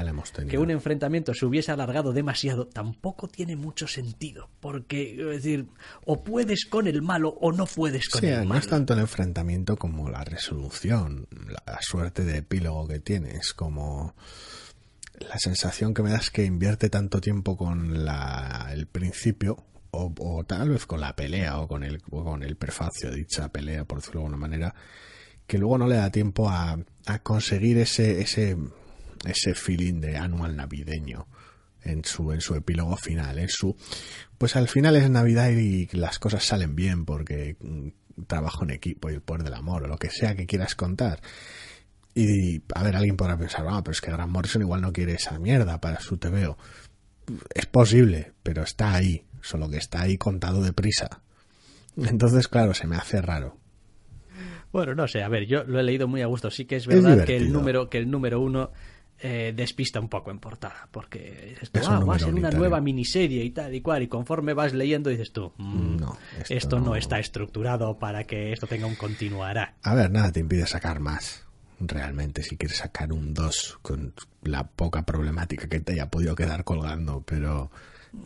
que un enfrentamiento se hubiese alargado demasiado tampoco tiene mucho sentido porque es decir o puedes con el malo o no puedes con el malo no es tanto el enfrentamiento como la resolución la suerte de epílogo que tienes como la sensación que me da es que invierte tanto tiempo con la, el principio o, tal vez con la pelea o con el, con el prefacio de dicha pelea, por decirlo de alguna manera, que luego no le da tiempo a, a conseguir ese, ese, ese feeling de anual navideño en su, en su epílogo final, en su, pues al final es Navidad y las cosas salen bien porque mm, trabajo en equipo y el poder del amor o lo que sea que quieras contar Y, a ver, alguien podrá pensar, ah, pero es que Grant Morrison igual no quiere esa mierda para su TVO. Es posible, pero está ahí, solo que está ahí contado deprisa. Entonces, claro, se me hace raro. Bueno, no sé, a ver, yo lo he leído muy a gusto. Sí que es verdad que el número, que el número uno eh, despista un poco en portada, porque dices ah, va a ser una nueva miniserie y tal y cual, y conforme vas leyendo dices tú, mm, no, esto, no... está estructurado para que esto tenga un continuará. A ver, nada te impide sacar más, realmente, si quieres sacar un 2 con la poca problemática que te haya podido quedar colgando, pero,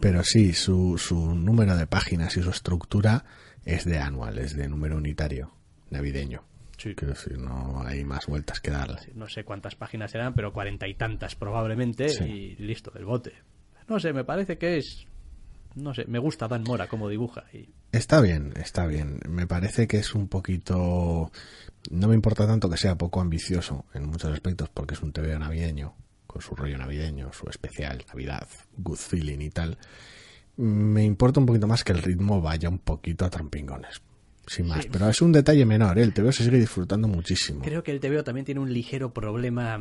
pero sí, su, su número de páginas y su estructura es de anual, es de número unitario, navideño. Sí. Quiero decir, no hay más vueltas que darle. No sé cuántas páginas eran, pero cuarenta y tantas probablemente y listo, del bote. No sé, me parece que es... No sé, me gusta Dan Mora como dibuja. Y... Está bien, está bien. Me parece que es un poquito... No me importa tanto que sea poco ambicioso en muchos aspectos porque es un TV navideño, con su rollo navideño, su especial, Navidad, good feeling y tal. Me importa un poquito más que el ritmo vaya un poquito a trompingones sin más. Pero es un detalle menor, ¿eh? el TVO se sigue disfrutando muchísimo. Creo que el TVO también tiene un ligero problema,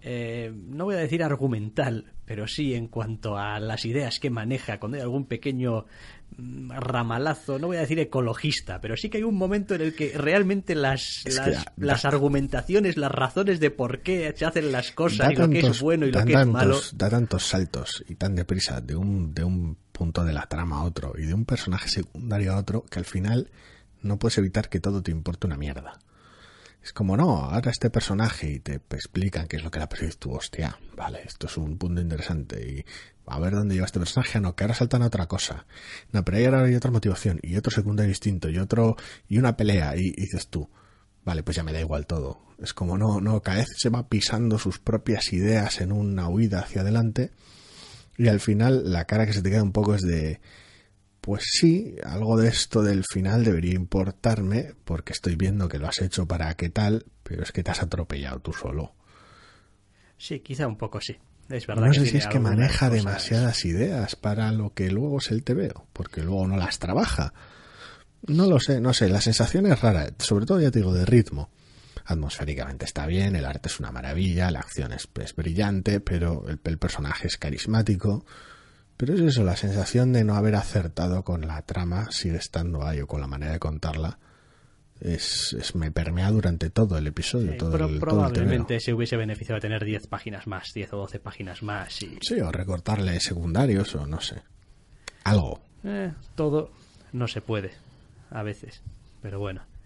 eh, no voy a decir argumental, pero sí en cuanto a las ideas que maneja, cuando hay algún pequeño mm, ramalazo, no voy a decir ecologista, pero sí que hay un momento en el que realmente las, las, argumentaciones, las razones de por qué se hacen las cosas y lo que es bueno y lo que es malo. Da tantos saltos y tan deprisa de un, de un punto de la trama a otro y de un personaje secundario a otro que al final no puedes evitar que todo te importe una mierda. Es como, no, ahora este personaje y te explican qué es lo que ha parecido tu hostia. Vale, esto es un punto interesante y a ver dónde lleva este personaje. No, que ahora saltan a otra cosa. No, pero ahora hay otra motivación y otro secundario distinto y otro, y una pelea y, dices tú, vale, pues ya me da igual todo. Es como, no, no, cada vez se va pisando sus propias ideas en una huida hacia adelante y al final la cara que se te queda un poco es de, pues sí, algo de esto del final debería importarme porque estoy viendo que lo has hecho para qué tal, pero es que te has atropellado tú solo. Sí, quizá un poco sí. Es verdad no sé si es que maneja demasiadas ideas para lo que luego es el TVO, porque luego no las trabaja. No lo sé, no sé, la sensación es rara, sobre todo ya te digo de ritmo atmosféricamente está bien, el arte es una maravilla, la acción es, brillante, pero el, personaje es carismático. Pero es eso, la sensación de no haber acertado con la trama sigue estando ahí o con la manera de contarla. Es, me permea durante todo el episodio. todo el, probablemente se hubiese beneficiado de tener 10 páginas más, 10 o 12 páginas más. Y... Sí, o recortarle secundarios o no sé. Algo. Eh, todo no se puede, a veces. Pero bueno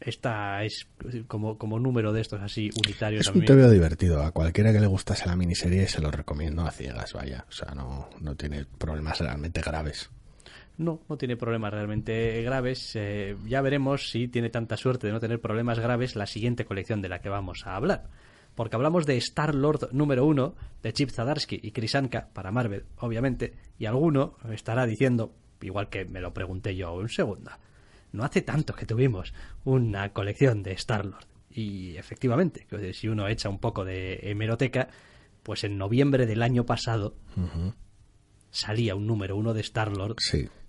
esta es como, como número de estos así unitarios. Es un TVO divertido. A cualquiera que le gustase la miniserie se lo recomiendo a ciegas, vaya. O sea, no, no tiene problemas realmente graves. No, no tiene problemas realmente graves. Eh, ya veremos si tiene tanta suerte de no tener problemas graves la siguiente colección de la que vamos a hablar. Porque hablamos de Star Lord número uno, de Chip Zadarsky y Chris Anka, para Marvel, obviamente, y alguno estará diciendo, igual que me lo pregunté yo un segundo, no hace tanto que tuvimos una colección de Star-Lord. Y efectivamente, si uno echa un poco de hemeroteca, pues en noviembre del año pasado salía un número uno de Star-Lord.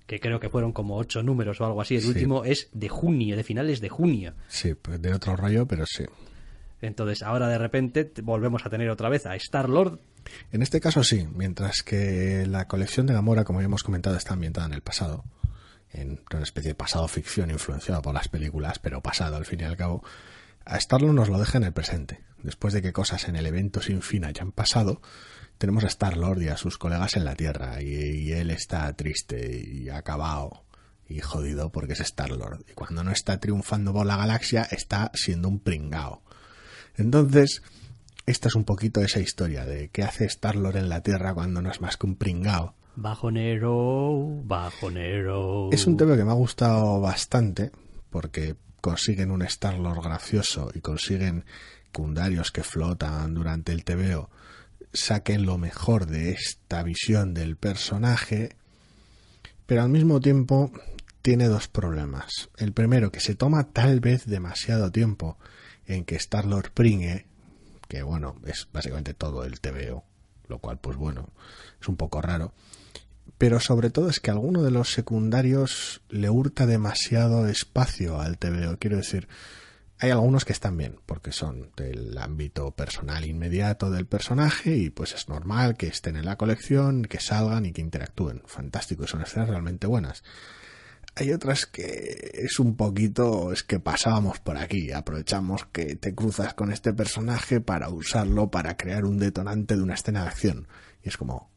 Que creo que fueron como ocho números o algo así. El último es de junio, de finales de junio. Sí, pues de otro rollo, pero sí. Entonces, ahora de repente volvemos a tener otra vez a Star-Lord. En este caso sí, mientras que la colección de Gamora, como ya hemos comentado, está ambientada en el pasado en una especie de pasado ficción influenciado por las películas, pero pasado al fin y al cabo, a Starlord nos lo deja en el presente. Después de que cosas en el evento sin fin hayan pasado, tenemos a Star-Lord y a sus colegas en la Tierra, y, él está triste y acabado y jodido porque es Star-Lord. Y cuando no está triunfando por la galaxia, está siendo un pringao. Entonces, esta es un poquito esa historia de qué hace Star-Lord en la Tierra cuando no es más que un pringao Bajonero, bajonero. Es un tema que me ha gustado bastante porque consiguen un Star-Lord gracioso y consiguen secundarios que flotan durante el TVO saquen lo mejor de esta visión del personaje, pero al mismo tiempo tiene dos problemas. El primero, que se toma tal vez demasiado tiempo en que Star-Lord pringue, que bueno, es básicamente todo el TVO, lo cual pues bueno, es un poco raro pero sobre todo es que alguno de los secundarios le hurta demasiado espacio al TVO. Quiero decir, Hay algunos que están bien, porque son del ámbito personal inmediato del personaje y pues es normal que estén en la colección, que salgan y que interactúen. Fantástico, y son escenas realmente buenas. Hay otras que es un poquito, es que pasábamos por aquí, aprovechamos que te cruzas con este personaje para usarlo para crear un detonante de una escena de acción. Y es como,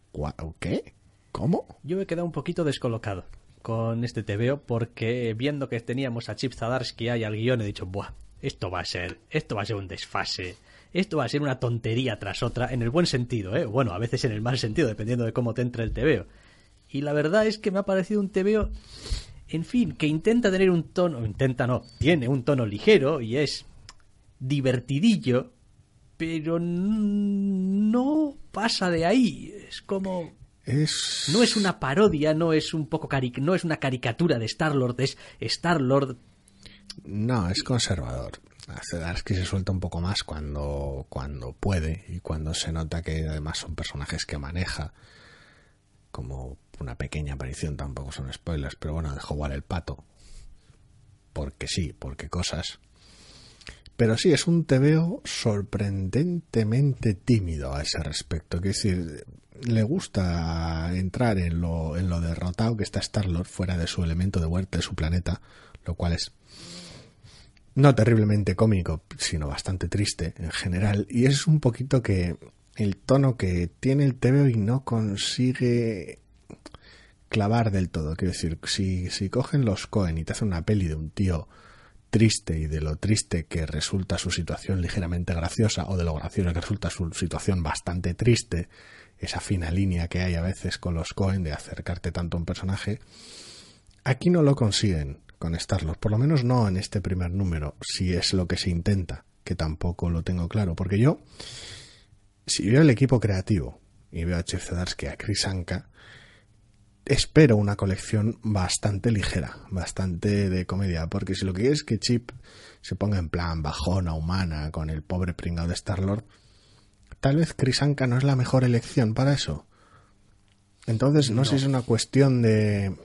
¿qué? ¿Cómo? Yo me he quedado un poquito descolocado con este TVO porque viendo que teníamos a Chip Zadarsky ahí al guion he dicho, buah, esto va a ser, esto va a ser un desfase. Esto va a ser una tontería tras otra, en el buen sentido, ¿eh? Bueno, a veces en el mal sentido, dependiendo de cómo te entre el TVO. Y la verdad es que me ha parecido un TVO en fin, que intenta tener un tono, intenta no, tiene un tono ligero y es divertidillo, pero no pasa de ahí. Es como es... no es una parodia, no es un poco no es una caricatura de Star Lord, es Star Lord. No, es conservador. que se suelta un poco más cuando, cuando puede y cuando se nota que además son personajes que maneja como una pequeña aparición, tampoco son spoilers, pero bueno, dejo igual el pato. Porque sí, porque cosas. Pero sí, es un tebeo sorprendentemente tímido a ese respecto. Es decir, le gusta entrar en lo, en lo derrotado que está Star-Lord fuera de su elemento de huerta de su planeta, lo cual es no terriblemente cómico, sino bastante triste en general. Y es un poquito que el tono que tiene el tebeo y no consigue clavar del todo. Quiero decir, si, si cogen los Cohen y te hacen una peli de un tío triste y de lo triste que resulta su situación ligeramente graciosa o de lo gracioso que resulta su situación bastante triste, esa fina línea que hay a veces con los Cohen de acercarte tanto a un personaje, aquí no lo consiguen con Starlos, por lo menos no en este primer número, si es lo que se intenta, que tampoco lo tengo claro, porque yo, si veo el equipo creativo y veo a Chef Zdarsky, a Chris Anka, espero una colección bastante ligera, bastante de comedia, porque si lo que es que Chip se ponga en plan bajona humana con el pobre pringado de Star-Lord, tal vez Crisanka no es la mejor elección para eso. Entonces, no, no, sé si es una cuestión de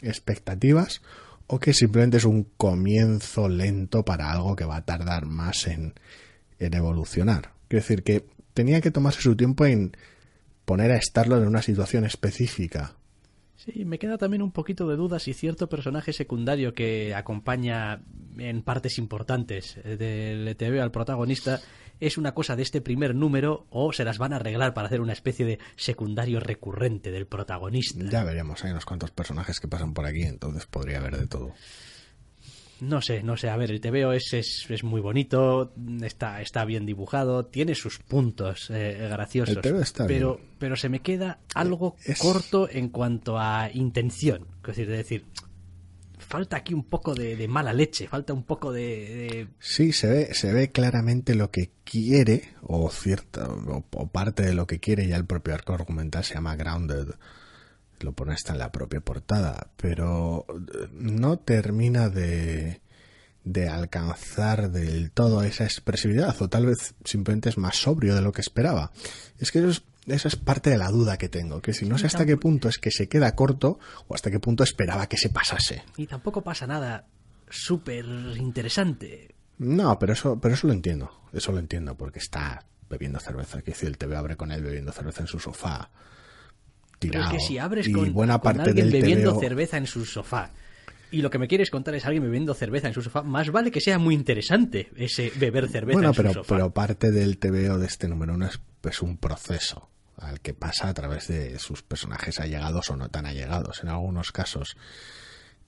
expectativas o que simplemente es un comienzo lento para algo que va a tardar más en, en evolucionar. Quiero decir que tenía que tomarse su tiempo en poner a Star-Lord en una situación específica Sí, me queda también un poquito de duda si cierto personaje secundario que acompaña en partes importantes del ETV al protagonista es una cosa de este primer número o se las van a arreglar para hacer una especie de secundario recurrente del protagonista. Ya veremos, hay unos cuantos personajes que pasan por aquí, entonces podría haber de todo no sé, no sé, a ver, el TVO es, es, es muy bonito, está, está bien dibujado, tiene sus puntos eh, graciosos, pero, pero se me queda algo corto en cuanto a intención, es decir, de decir, falta aquí un poco de, mala leche, falta un poco de, Sí, se ve, se ve claramente lo que quiere, o cierta, o, parte de lo que quiere, ya el propio arco argumental se llama Grounded, lo pone hasta en la propia portada, pero eh, no termina de, de alcanzar del todo esa expresividad, o tal vez simplemente es más sobrio de lo que esperaba. Es que eso es, es parte de la duda que tengo, que si no sé hasta qué punto es que se queda corto o hasta qué punto esperaba que se pasase. Y tampoco pasa nada súper interesante. No, pero eso, pero eso lo entiendo, eso lo entiendo, porque está bebiendo cerveza, que decir, el TV abre con él bebiendo cerveza en su sofá pero que si abres con, buena parte alguien bebiendo cerveza en su sofá y lo que me quieres contar es alguien bebiendo cerveza en su sofá, más vale que sea muy interesante ese beber cerveza en pero, su sofá. Pero parte del TVO de este número uno es, un proceso al que pasa a través de sus personajes allegados o no tan allegados. En algunos casos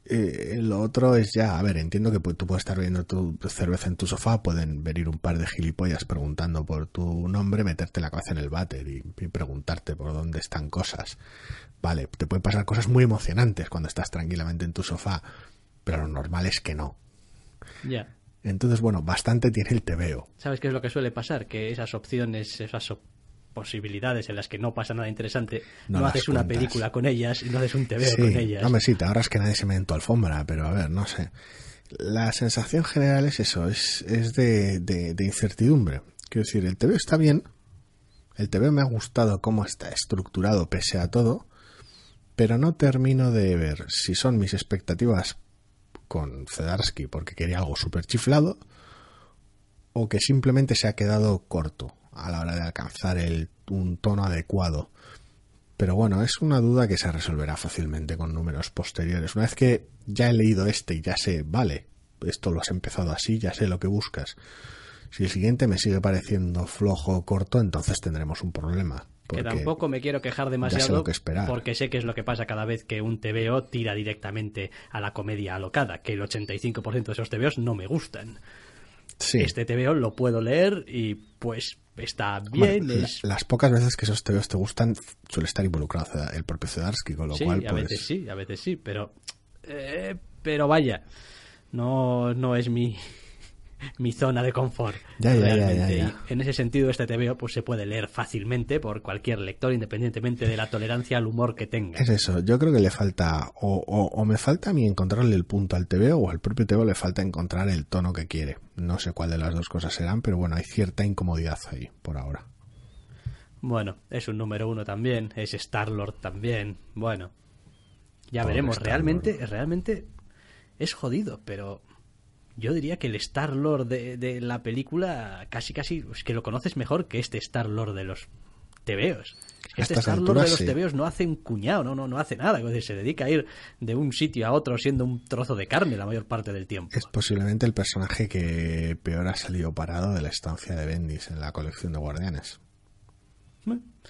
eh, lo otro es ya, a ver, entiendo que tú puedes estar bebiendo tu cerveza en tu sofá, pueden venir un par de gilipollas preguntando por tu nombre, meterte la cabeza en el váter y, preguntarte por dónde están cosas. Vale, te pueden pasar cosas muy emocionantes cuando estás tranquilamente en tu sofá, pero lo normal es que no. Ya. Entonces, bueno, bastante tiene el veo ¿Sabes qué es lo que suele pasar? Que esas opciones, esas posibilidades en las que no pasa nada interesante, no, haces una película con ellas y no haces un TV con ellas. Hombre, sí, ahora es que nadie se me en tu alfombra, pero a ver, no sé. La sensación general es eso, es, es de, de, incertidumbre. Quiero decir, el TV está bien, el TV me ha gustado cómo está estructurado pese a todo, pero no termino de ver si son mis expectativas con Fedarsky porque quería algo súper chiflado o que simplemente se ha quedado corto a la hora de alcanzar el, un tono adecuado. Pero bueno, es una duda que se resolverá fácilmente con números posteriores. Una vez que ya he leído este y ya sé, vale, esto lo has empezado así, ya sé lo que buscas. Si el siguiente me sigue pareciendo flojo o corto, entonces tendremos un problema. Que tampoco me quiero quejar demasiado porque sé que es lo que pasa cada vez que un TVO tira directamente a la comedia alocada, que el 85% de esos TVOs no me gustan. Este TVO lo puedo leer y pues está bien. las pocas veces que esos TVOs te gustan suele estar involucrado el propio Zedarsky, con lo cual a pues veces sí, a veces sí, pero eh, pero vaya, no no es mi mi zona de confort. Ya, ya, en ese sentido, este TVO pues, se puede leer fácilmente por cualquier lector, independientemente de la tolerancia al humor que tenga. Es eso, yo creo que le falta, o, o, me falta a mí encontrarle el punto al TVO, o al propio TVO le falta encontrar el tono que quiere. No sé cuál de las dos cosas serán, pero bueno, hay cierta incomodidad ahí, por ahora. Bueno, es un número uno también, es Star-Lord también. Bueno, ya veremos. Realmente, realmente es jodido, pero yo diría que el Star Lord de, la película casi casi es que lo conoces mejor que este Star Lord de los TVOs. Este Star Lord de los TVOs no hace un cuñado, no, no, no hace nada. se dedica a ir de un sitio a otro siendo un trozo de carne la mayor parte del tiempo. Es posiblemente el personaje que peor ha salido parado de la estancia de Bendis en la colección de Guardianes.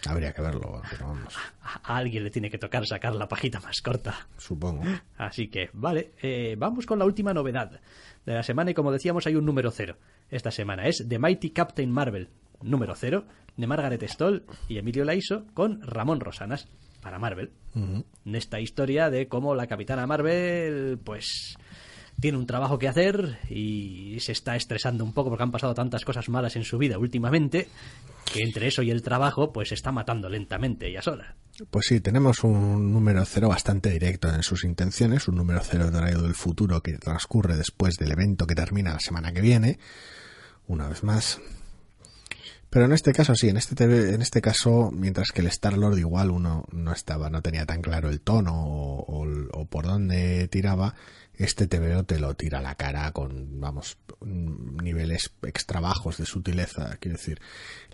Habría que verlo, pero vamos. A, alguien le tiene que tocar sacar la pajita más corta. Supongo. Así que, vale, eh, vamos con la última novedad de la semana y como decíamos hay un número cero. Esta semana es The Mighty Captain Marvel, número cero, de Margaret Stoll y Emilio Laiso con Ramón Rosanas para Marvel. En esta historia de cómo la capitana Marvel, pues tiene un trabajo que hacer y se está estresando un poco porque han pasado tantas cosas malas en su vida últimamente que entre eso y el trabajo pues se está matando lentamente ella sola. Pues sí, tenemos un número cero bastante directo en sus intenciones, un número cero traído del futuro que transcurre después del evento que termina la semana que viene, una vez más. Pero en este caso sí, en este en este caso, mientras que el Star Lord igual uno no estaba, no tenía tan claro el tono o, o por dónde tiraba, este TVO te lo tira a la cara con, vamos, niveles extra bajos de sutileza. Quiero decir,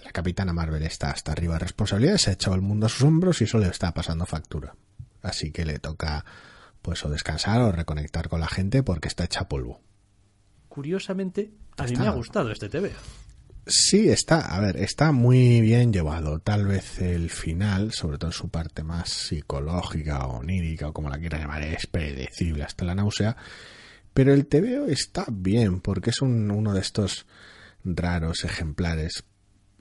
la capitana Marvel está hasta arriba de responsabilidades, se ha echado el mundo a sus hombros y eso le está pasando factura. Así que le toca, pues, o descansar o reconectar con la gente porque está hecha polvo. Curiosamente, a mí me ha gustado este TVO. Sí, está, a ver, está muy bien llevado. Tal vez el final, sobre todo su parte más psicológica o onírica o como la quiera llamar, es predecible hasta la náusea. Pero el TVO está bien porque es uno de estos raros ejemplares,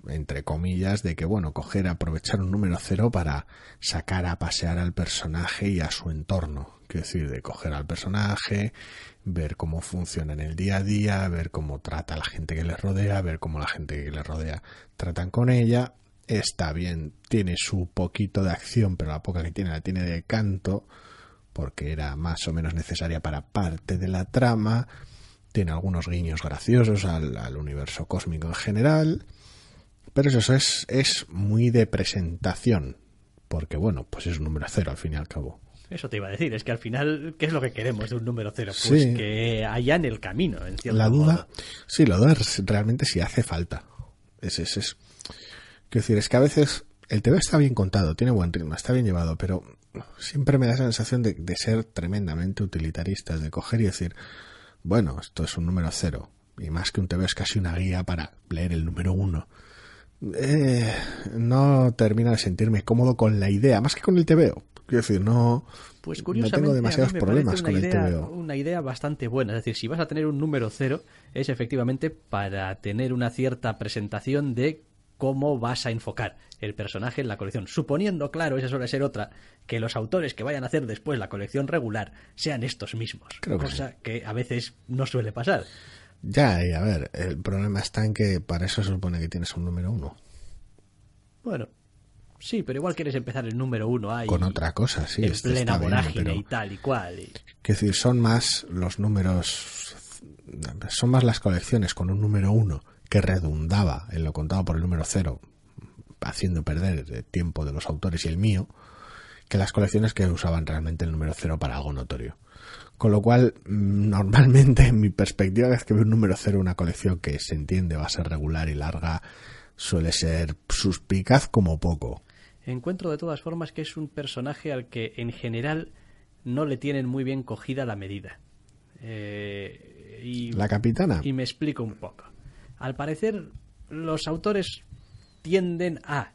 entre comillas, de que, bueno, coger, aprovechar un número cero para sacar a pasear al personaje y a su entorno. Quiero decir, de coger al personaje, ver cómo funciona en el día a día, ver cómo trata a la gente que le rodea, ver cómo la gente que le rodea tratan con ella. Está bien, tiene su poquito de acción, pero la poca que tiene la tiene de canto, porque era más o menos necesaria para parte de la trama. Tiene algunos guiños graciosos al, al universo cósmico en general. Pero eso es, es muy de presentación, porque bueno, pues es un número cero al fin y al cabo. Eso te iba a decir, es que al final, ¿qué es lo que queremos de un número cero? Pues que haya en el camino, en cierto La duda, sí, la duda es realmente si hace falta. Es, es, es. Quiero decir, es que a veces el TV está bien contado, tiene buen ritmo, está bien llevado, pero siempre me da la sensación de, de ser tremendamente utilitarista, de coger y decir, bueno, esto es un número cero, y más que un TV es casi una guía para leer el número uno. Eh, no termino de sentirme cómodo con la idea, más que con el TVO. Quiero decir, no, pues curiosamente, tengo demasiados problemas con idea, el TVO. Una idea bastante buena. Es decir, si vas a tener un número cero, es efectivamente para tener una cierta presentación de cómo vas a enfocar el personaje en la colección. Suponiendo, claro, esa suele ser otra, que los autores que vayan a hacer después la colección regular sean estos mismos. cosa que a veces no suele pasar. Ya, y a ver, el problema está en que para eso se supone que tienes un número uno. Bueno, Sí, pero igual quieres empezar el número uno ahí. Con otra cosa, sí. En plena vorágine y tal y cual. Y... decir, son más los números. Son más las colecciones con un número uno que redundaba en lo contado por el número cero, haciendo perder el tiempo de los autores y el mío, que las colecciones que usaban realmente el número cero para algo notorio. Con lo cual, mm, normalmente, *laughs* en mi perspectiva, cada vez que veo un número cero una colección que se entiende va a ser regular y larga, suele ser suspicaz como poco. Encuentro de todas formas que es un personaje al que en general no le tienen muy bien cogida la medida. Eh, y, La capitana. y me explico un poco. Al parecer, los autores tienden a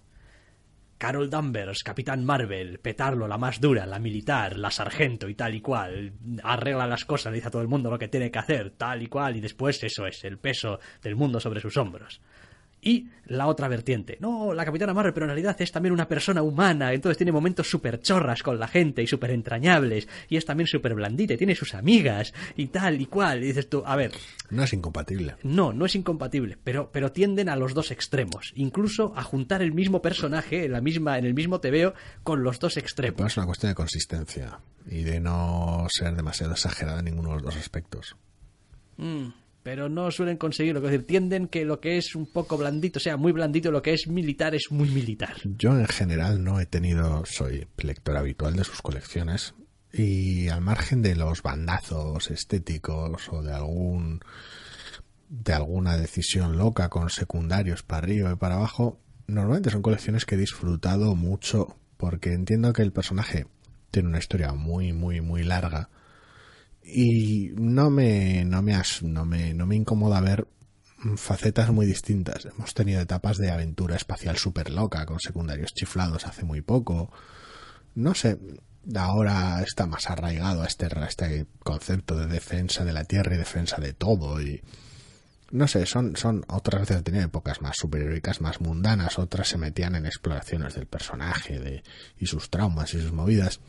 Carol Danvers, Capitán Marvel, petarlo, la más dura, la militar, la sargento y tal y cual, arregla las cosas, le dice a todo el mundo lo que tiene que hacer, tal y cual, y después eso es, el peso del mundo sobre sus hombros. Y la otra vertiente. No, la Capitana Marvel, pero en realidad es también una persona humana, entonces tiene momentos súper chorras con la gente y súper entrañables, y es también súper blandita, y tiene sus amigas, y tal y cual. Y dices tú, a ver, No es incompatible. no, no es incompatible, pero, pero tienden a los dos extremos, incluso a juntar el mismo personaje en, la misma, en el mismo TVO con los dos Pero extremos. es una cuestión de consistencia y de no ser demasiado exagerada en ninguno de los dos aspectos. Mm, pero no suelen conseguirlo, es decir, tienden que lo que es un poco blandito, sea muy blandito, lo que es militar es muy militar. Yo en general no he tenido, soy lector habitual de sus colecciones y al margen de los bandazos estéticos o de algún de alguna decisión loca con secundarios para arriba y para abajo, normalmente son colecciones que he disfrutado mucho porque entiendo que el personaje tiene una historia muy muy muy larga y no me no me as- no me no me incomoda ver facetas muy distintas. Hemos tenido etapas de aventura espacial súper loca con secundarios chiflados hace muy poco. No sé, ahora está más arraigado a este, este concepto de defensa de la Tierra y defensa de todo y no sé, son, son otras veces tenido épocas más superheroicas, más mundanas, otras se metían en exploraciones del personaje de, y sus traumas y sus movidas.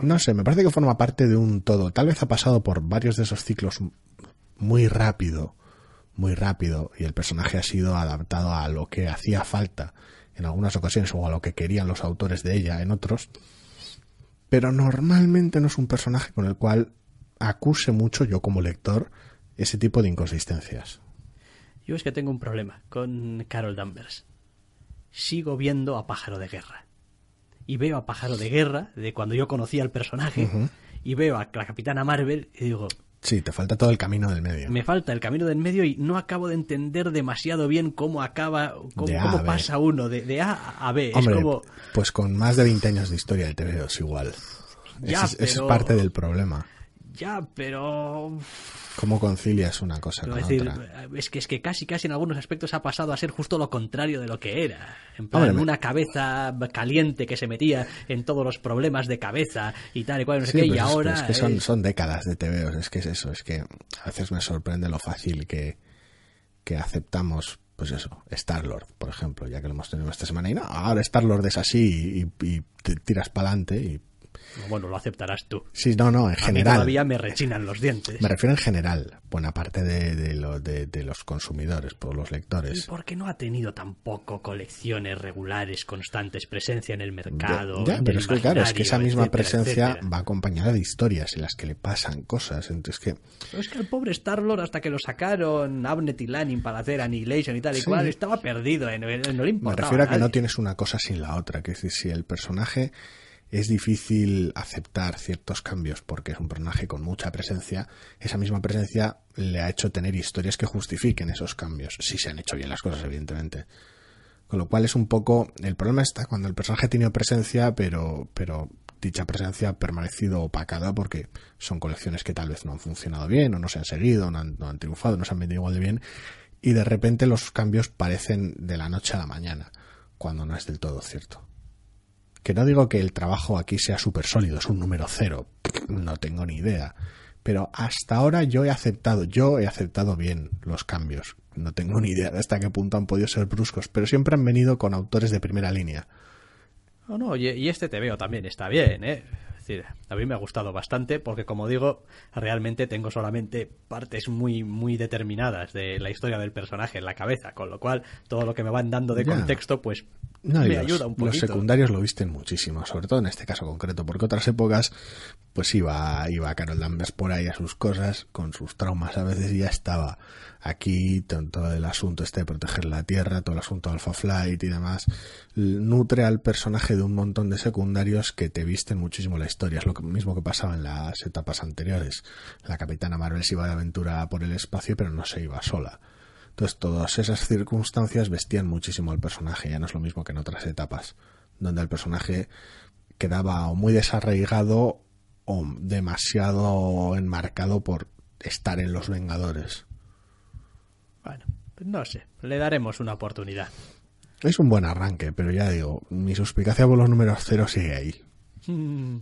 No sé, me parece que forma parte de un todo. Tal vez ha pasado por varios de esos ciclos muy rápido, muy rápido, y el personaje ha sido adaptado a lo que hacía falta en algunas ocasiones o a lo que querían los autores de ella en otros. Pero normalmente no es un personaje con el cual acuse mucho yo como lector ese tipo de inconsistencias. Yo es que tengo un problema con Carol Danvers. Sigo viendo a Pájaro de Guerra. Y veo a Pájaro de Guerra de cuando yo conocía al personaje. Y veo a la Capitana Marvel y digo, Sí, te falta todo el camino del medio. me falta el camino del medio y no acabo de entender demasiado bien cómo acaba, cómo, De pasa uno de, de A a B. Hombre, es como, pues con más de 20 años de historia del TVO es igual. Ya, Ese es- parte del problema. Ya, pero... ¿Cómo concilias una cosa con decir, otra? es que, es que casi casi en algunos aspectos ha pasado a ser justo lo contrario de lo que era. En plan, Hombre, me- una cabeza caliente que se metía en todos los problemas de cabeza y tal y cual, no sé qué, y es- ahora... es que son, es- son décadas de TVOs, es que es eso, es que a veces me sorprende lo fácil que, que aceptamos, pues eso, Star-Lord, por ejemplo, ya que lo hemos tenido esta semana, y no, ahora Star-Lord es así y, y te tiras para adelante y... Bueno, lo aceptarás tú. Sí, no, no, en A mí general. todavía me rechinan los dientes. Me refiero en general, buena parte de, de, lo- de- de los consumidores, por los ¿Y lectores. por qué no ha tenido tampoco colecciones regulares, constantes, presencia en el mercado? Ya, en pero es que claro, es que esa misma etcétera, presencia etcétera? va acompañada de historias en las que le pasan cosas. Entonces que Pero es que el pobre Star-Lord, hasta que lo sacaron Abnett y Lanning para hacer Annihilation y tal y Sí. cual, estaba perdido, en, en- no le Me importaba refiero a que no tienes una cosa sin la otra. Que es decir, si el personaje es difícil aceptar ciertos cambios porque es un personaje con mucha presencia, esa misma presencia le ha hecho tener historias que justifiquen esos cambios. Si se han hecho bien las cosas, evidentemente. Con lo cual es un poco. El problema está cuando el personaje ha tenido presencia, pero, pero dicha presencia ha permanecido opacada porque son colecciones que tal vez no han funcionado bien, o no se han seguido, no han, no han triunfado, no se han vendido igual de bien, y de repente los cambios parecen de la noche a la mañana, cuando no es del todo cierto. Que no digo que el trabajo aquí sea súper sólido, es un número cero, no tengo ni idea. Pero hasta ahora yo he aceptado, yo he aceptado bien los cambios. No tengo ni idea de hasta qué punto han podido ser bruscos, pero siempre han venido con autores de primera línea. No, no, y, este te veo también está bien, ¿eh? Es decir, a mí me ha gustado bastante porque, como digo, realmente tengo solamente partes muy, muy determinadas de la historia del personaje en la cabeza, con lo cual todo lo que me van dando de Ya. contexto, pues No, me los, ayuda un los secundarios lo visten muchísimo, sobre todo en este caso concreto, porque otras épocas, pues iba, iba Carol Danvers por ahí a sus cosas, con sus traumas a veces y ya estaba aquí to- todo el asunto este de proteger la tierra, todo el asunto de Alpha Flight y demás, nutre al personaje de un montón de secundarios que te visten muchísimo la historia. Es lo mismo que pasaba en las etapas anteriores. La Capitana Marvel se iba de aventura por el espacio, pero no se iba sola. Entonces, todas esas circunstancias vestían muchísimo al personaje, ya no es lo mismo que en otras etapas, donde el personaje quedaba o muy desarraigado o demasiado enmarcado por estar en los Vengadores. Bueno, no sé, le daremos una oportunidad. Es un buen arranque, pero ya digo, mi suspicacia por los números cero sigue ahí. Mm.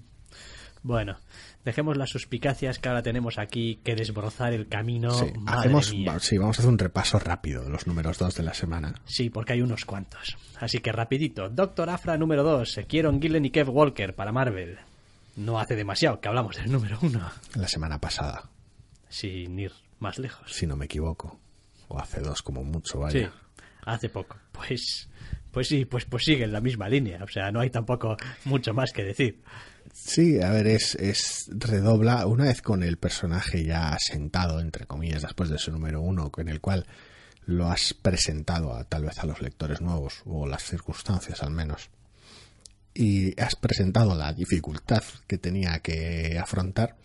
Bueno, dejemos las suspicacias que ahora tenemos aquí que desbrozar el camino. sí, hacemos, va- sí, vamos a hacer un repaso rápido de los números dos de la semana. Sí, porque hay unos cuantos. Así que rapidito. Doctor Afra número 2. Kieron Gillen y Kev Walker para Marvel. No hace demasiado que hablamos del número 1. La semana pasada, Sin ir más lejos. si no me equivoco. O hace dos como mucho, Sí, vaya. hace poco. Pues, pues sí, pues, pues sigue en la misma línea. O sea, no hay tampoco mucho más que decir. Sí, a ver, es, es redobla una vez con el personaje ya asentado, entre comillas, después de su número uno, en el cual lo has presentado a, tal vez a los lectores nuevos, o las circunstancias al menos, y has presentado la dificultad que tenía que afrontar,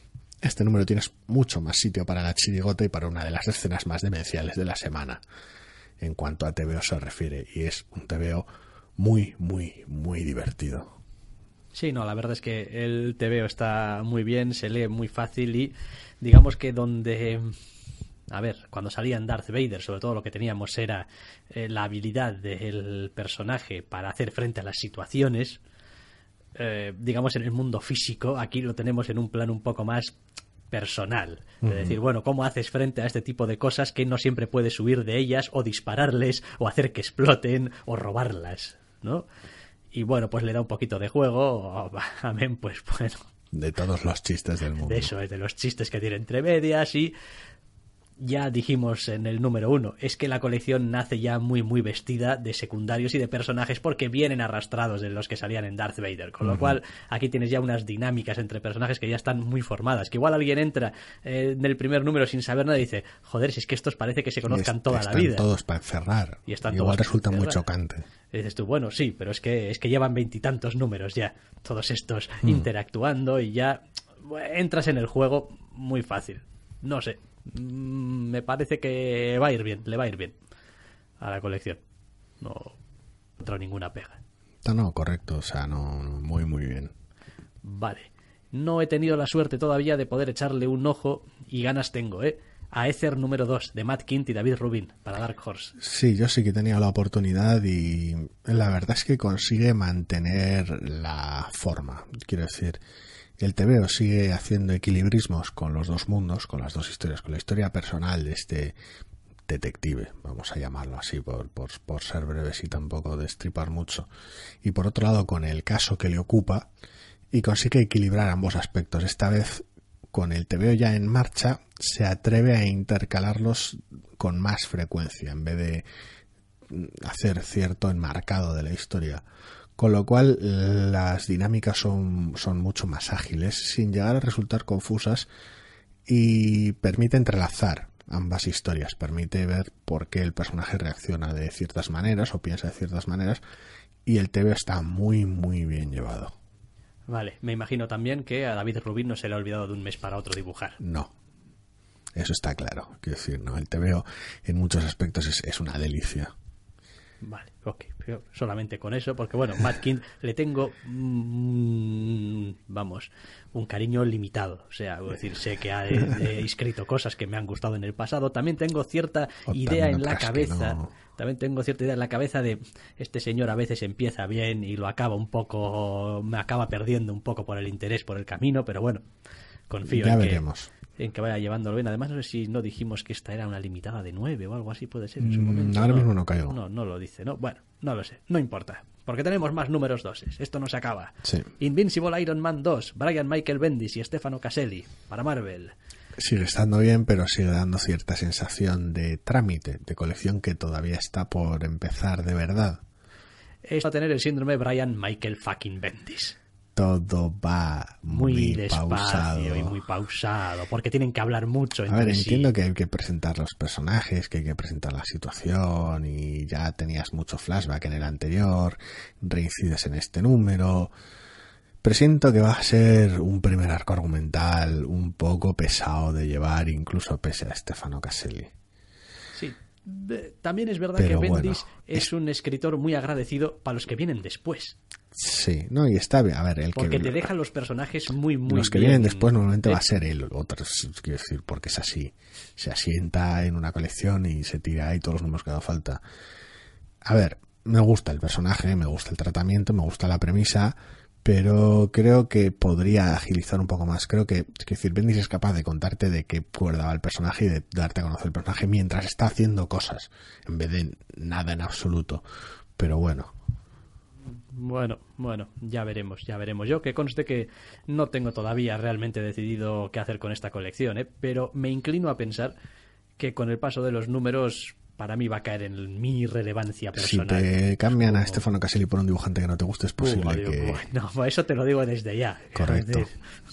este número tienes mucho más sitio para la chirigota y para una de las escenas más demenciales de la semana, en cuanto a TVO se refiere, y es un TVO muy, muy, muy divertido. Sí, no, la verdad es que el TVO está muy bien, se lee muy fácil y digamos que donde... A ver, cuando salía en Darth Vader, sobre todo lo que teníamos era eh, la habilidad del personaje para hacer frente a las situaciones, eh, digamos en el mundo físico, aquí lo tenemos en un plan un poco más personal. Es decir, bueno, ¿cómo haces frente a este tipo de cosas que no siempre puedes huir de ellas o dispararles o hacer que exploten o robarlas, ¿no? Y bueno, pues le da un poquito de juego, *laughs* amén, pues bueno, De todos los chistes del mundo. de eso es de los chistes que tiene entre medias y ya dijimos en el número uno, es que la colección nace ya muy muy vestida de secundarios y de personajes porque vienen arrastrados de los que salían en Darth Vader, con lo cual aquí tienes ya unas dinámicas entre personajes que ya están muy formadas, que igual alguien entra eh, en el primer número sin saber nada y dice, joder, si es que estos parece que se conozcan toda están la vida. todos para encerrar. Y están Igual todos resulta muy chocante. Y dices tú, bueno, sí, pero es que, es que llevan veintitantos números ya, todos estos Mm. interactuando y ya entras en el juego muy fácil. No sé, mm, me parece que va a ir bien, le va a ir bien a la colección. No encontrado ninguna pega. No, no, correcto. O sea, no, no, muy, muy bien. Vale, no he tenido la suerte todavía de poder echarle un ojo y ganas tengo, ¿eh? A Ether número 2 de Matt Kint y David Rubin para Dark Horse. Sí, yo sí que tenido la oportunidad y la verdad es que consigue mantener la forma. Quiero decir, el TVO sigue haciendo equilibrismos con los dos mundos, con las dos historias, con la historia personal de este detective, vamos a llamarlo así, por, ser breves y tampoco destripar mucho. Y por otro lado, con el caso que le ocupa, y consigue equilibrar ambos aspectos. Esta vez, con el TVO ya en marcha, se atreve a intercalarlos con más frecuencia, en vez de hacer cierto enmarcado de la historia. Con lo cual, las dinámicas son, son mucho más ágiles, sin llegar a resultar confusas, y permite entrelazar ambas historias, permite ver por qué el personaje reacciona de ciertas maneras o piensa de ciertas maneras, y el TV está muy, muy bien llevado. Vale, me imagino también que a David Rubin no se le ha olvidado de un mes para otro dibujar. No. Eso está claro. Quiero decir, no, el TVO en muchos aspectos es, es una delicia. Vale, ok. Solamente con eso, porque bueno, Matt Kint le tengo, mm, vamos, un cariño limitado. O sea, decir, sé que ha he escrito cosas que me han gustado en el pasado. También tengo cierta O idea en la que cabeza. no. También tengo cierta idea en la cabeza de este señor a veces empieza bien y lo acaba un poco, me acaba perdiendo un poco por el interés, por el camino, pero bueno, confío ya en que, veremos. En que vaya llevándolo bien. Además, no sé si no dijimos que esta era una limitada de 9 o algo así, puede ser en su Mm, momento. ahora mismo no caigo. No, no lo dice, ¿no? Bueno, no lo sé, no importa. Porque tenemos más números doses. Esto no se acaba. Sí. Invincible Iron Man 2, Brian Michael Bendis y Stefano Caselli para Marvel. Sigue estando bien, pero sigue dando cierta sensación de trámite, de colección que todavía está por empezar de verdad. es a tener el síndrome Brian Michael fucking Bendis. Todo va muy, Muy pausado. despacio y muy pausado, porque tienen que hablar mucho A ver, sí. entiendo que hay que presentar los personajes, que hay que presentar la situación y ya tenías mucho flashback en el anterior, reincides en este número. Presiento que va a ser un primer arco argumental un poco pesado de llevar, incluso pese a Stefano Caselli. Sí. De- También es verdad Pero que bueno, Bendis es un escritor muy agradecido para los que vienen después, Sí, no, y está bien. A ver, el porque que, te dejan los personajes muy, muy los que bien vienen después normalmente va a ser él, otros, quiero decir, porque es así. Se asienta en una colección y se tira ahí todos los números que haga falta. A ver, me gusta el personaje, me gusta el tratamiento, me gusta la premisa, pero creo que podría agilizar un poco más. Creo que, es decir, Bendis es capaz de contarte de qué cuerda va el personaje y de darte a conocer el personaje mientras está haciendo cosas, en vez de nada en absoluto. Pero bueno, Bueno, bueno, ya veremos, ya veremos. Yo que conste que no tengo todavía realmente decidido qué hacer con esta colección, ¿eh? pero me inclino a pensar que con el paso de los números para mí va a caer en mi relevancia si personal. te cambian a Stefano Caselli por un dibujante que no te guste, es posible adiós, que... bueno, No, eso te lo digo desde ya. Correcto.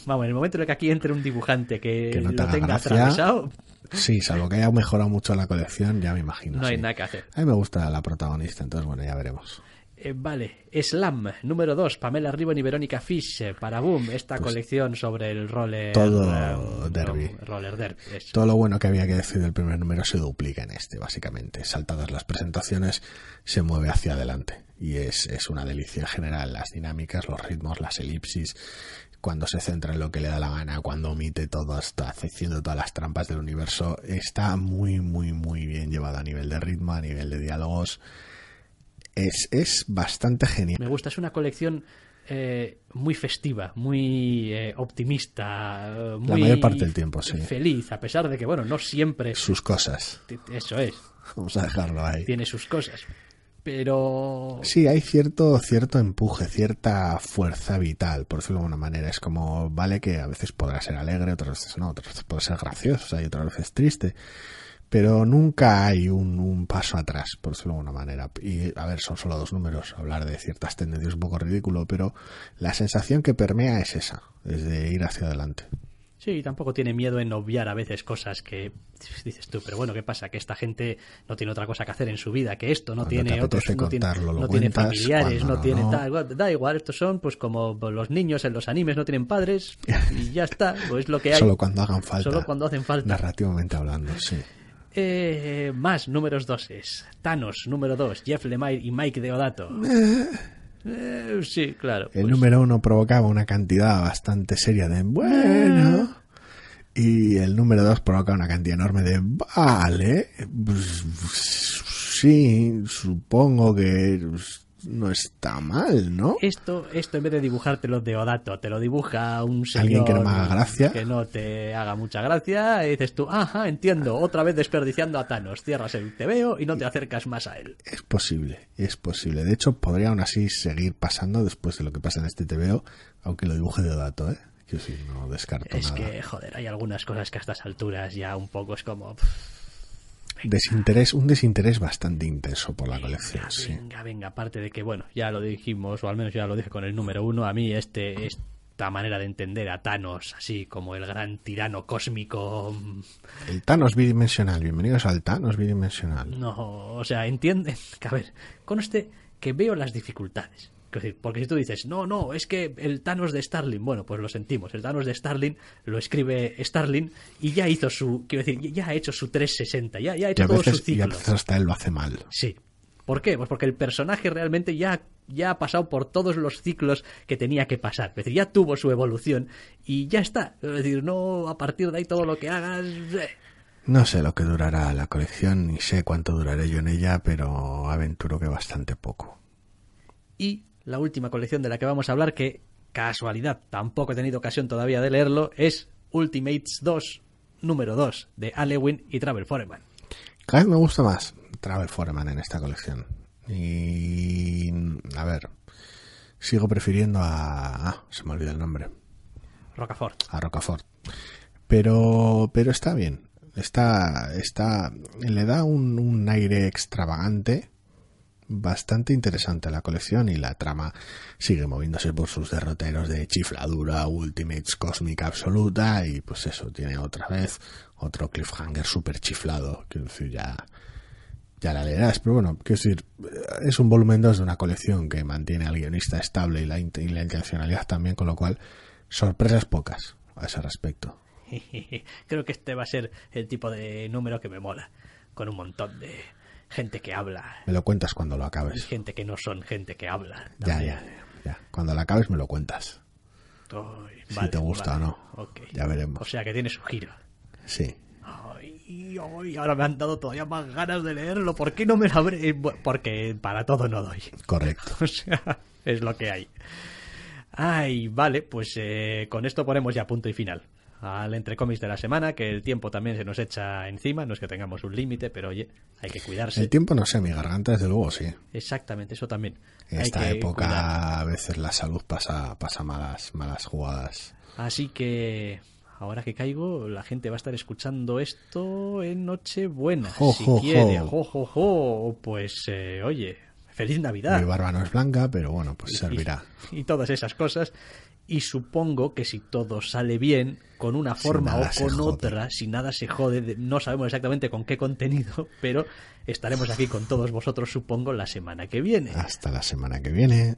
Vamos, en el momento en el que aquí entre un dibujante que, Que no te lo tenga gracia. atravesado, Sí, salvo que haya mejorado mucho la colección, ya me imagino. no hay nada que hacer. A mí me gusta la protagonista, entonces bueno, ya veremos. Eh, vale, Slam, número 2, Pamela Ribbon y Verónica Fish, eh, para Boom, esta colección sobre el roller... Pues todo eh, derby. Roller derby, eso. Todo lo bueno que había que decir del primer número se duplica en este, básicamente. Saltadas las presentaciones, se mueve hacia adelante. Y es, es una delicia en general. Las dinámicas, los ritmos, las elipsis, cuando se centra en lo que le da la gana, cuando omite todo, está haciendo todas las trampas del universo, está muy, muy, muy bien llevado a nivel de ritmo, a nivel de diálogos. Es, es bastante genial. Me gusta, es una colección eh, muy festiva, muy eh, optimista, eh, muy mayor parte del tiempo, sí. feliz, a pesar de que, bueno, no siempre... Sus cosas. Eso es, Vamos a dejarlo ahí. tiene sus cosas. Pero... Sí, hay cierto, cierto empuje, cierta fuerza vital, por decirlo de alguna manera. Es como, vale que a veces podrá ser alegre, otras veces no, otras veces puede ser graciosa y otras veces triste. Pero nunca hay un, un paso atrás, por decirlo de alguna manera. Y, a ver, son solo dos números. Hablar de ciertas tendencias es un poco ridículo, pero la sensación que permea es esa, es de ir hacia adelante. Sí, tampoco tiene miedo en obviar a veces cosas que dices tú, pero bueno, ¿qué pasa? Que esta gente no tiene otra cosa que hacer en su vida, que esto no Cuando tiene otros, no tiene, no tiene familiares, no, no, tiene tal, da igual, estos son pues como los niños en los animes no tienen padres y ya está, pues lo que hay. Solo cuando hagan falta. Solo cuando hacen falta. Narrativamente hablando, sí. Eh, más números doses. Thanos, número 2, Jeff Lemire y Mike Deodato. *laughs* Eh, sí, claro. El pues, número uno provocaba una cantidad bastante seria de bueno. Y el número dos provoca una cantidad enorme de vale. pues, sí, supongo que no está mal, ¿no? Esto, esto en vez de dibujártelo Deodato, te lo dibuja un señor Alguien que no me haga gracia. que no te haga mucha gracia, y dices tú, ajá, entiendo, otra vez desperdiciando a Thanos, cierras el TVO y no te acercas más a él. Es posible, es posible. De hecho, podría aún así seguir pasando después de lo que pasa en este TVO, aunque lo dibuje de dato, ¿eh? Quiero decir, no descarto Es nada. que, joder, hay algunas cosas que a estas alturas ya un poco es como... pff, Desinterés, un desinterés bastante intenso por la colección, venga, sí. venga, venga, aparte de que, bueno, ya lo dijimos, o al menos ya lo dije con el número uno, a mí este, esta manera de entender a Thanos así como el gran tirano cósmico mm, El Thanos bidimensional, bienvenidos al Thanos bidimensional. No, o sea, entiende que *laughs* a ver, conste que veo las dificultades. Porque si tú dices, no, no, es que el Thanos de Starling, bueno, pues lo sentimos, el Thanos de Starling lo escribe Starling y ya hizo su, quiero decir, ya ha hecho su 360, ya, ya ha Y hecho a, todo su veces, y a ciclo. veces hasta él lo hace mal. Sí. ¿Por qué? Pues porque el personaje realmente ya, ya ha pasado por todos los ciclos que tenía que pasar. Es decir, ya tuvo su evolución y ya está. Es decir, no a partir de ahí todo lo que hagas. eh. No sé lo que durará la colección, ni sé cuánto duraré yo en ella, pero aventuro que bastante poco. Y la última colección de la que vamos a hablar, que casualidad, tampoco he tenido ocasión todavía de leerlo, es Ultimates 2, número 2, de Alewin y Travel Foreman. Cada vez me gusta más Travel Foreman en esta colección. Y... A ver, sigo prefiriendo a... Ah, se me olvida el nombre. Rocafort. a Rocafort. Pero, pero está bien. Está, está, le da un, un aire extravagante, bastante interesante la colección y la trama sigue moviéndose por sus derroteros de chifladura, Ultimates cósmica absoluta y pues eso, tiene otra vez otro cliffhanger súper chiflado, decir, ya, ya la leerás, pero bueno, quiero decir, es un volumen 2 de una colección que mantiene al guionista estable y la, y la intencionalidad también, con lo cual sorpresas pocas a ese respecto. *laughs* Creo que este va a ser el tipo de número que me mola, con un montón de gente que habla. Me lo cuentas cuando lo Y acabes. gente que no son gente que habla. Ya, ya, ya. Cuando lo acabes me lo cuentas. Ay, Si vale, te gusta vale. o no. Ok. Ya veremos. O sea que tiene su giro. Sí. Ay, ay, ahora me han dado todavía más ganas de leerlo. ¿Por qué no me lo habré...? Bu- Porque para todo no doy. Correcto. *laughs* O sea, es lo que hay. Ay, vale, pues eh, con esto ponemos ya punto y final al entrecómics de la semana, que el tiempo también se nos echa encima, no es que tengamos un límite, pero oye, hay que cuidarse. El tiempo no sé, mi garganta desde luego sí. Exactamente, eso también. En esta época cuidar. a veces la salud pasa, pasa malas, malas jugadas. Así que ahora que caigo, la gente va a estar escuchando esto en Nochebuena, Jo, si jo, quiere. jo. Pues eh, oye, feliz Navidad. Mi barba no es blanca, pero bueno, pues servirá. y, y todas esas cosas. Y supongo que si todo sale bien, con una forma o con otra, si nada se jode, de- no sabemos exactamente con qué contenido, *laughs* pero estaremos aquí con todos vosotros, supongo, la semana que viene. Hasta la semana que viene.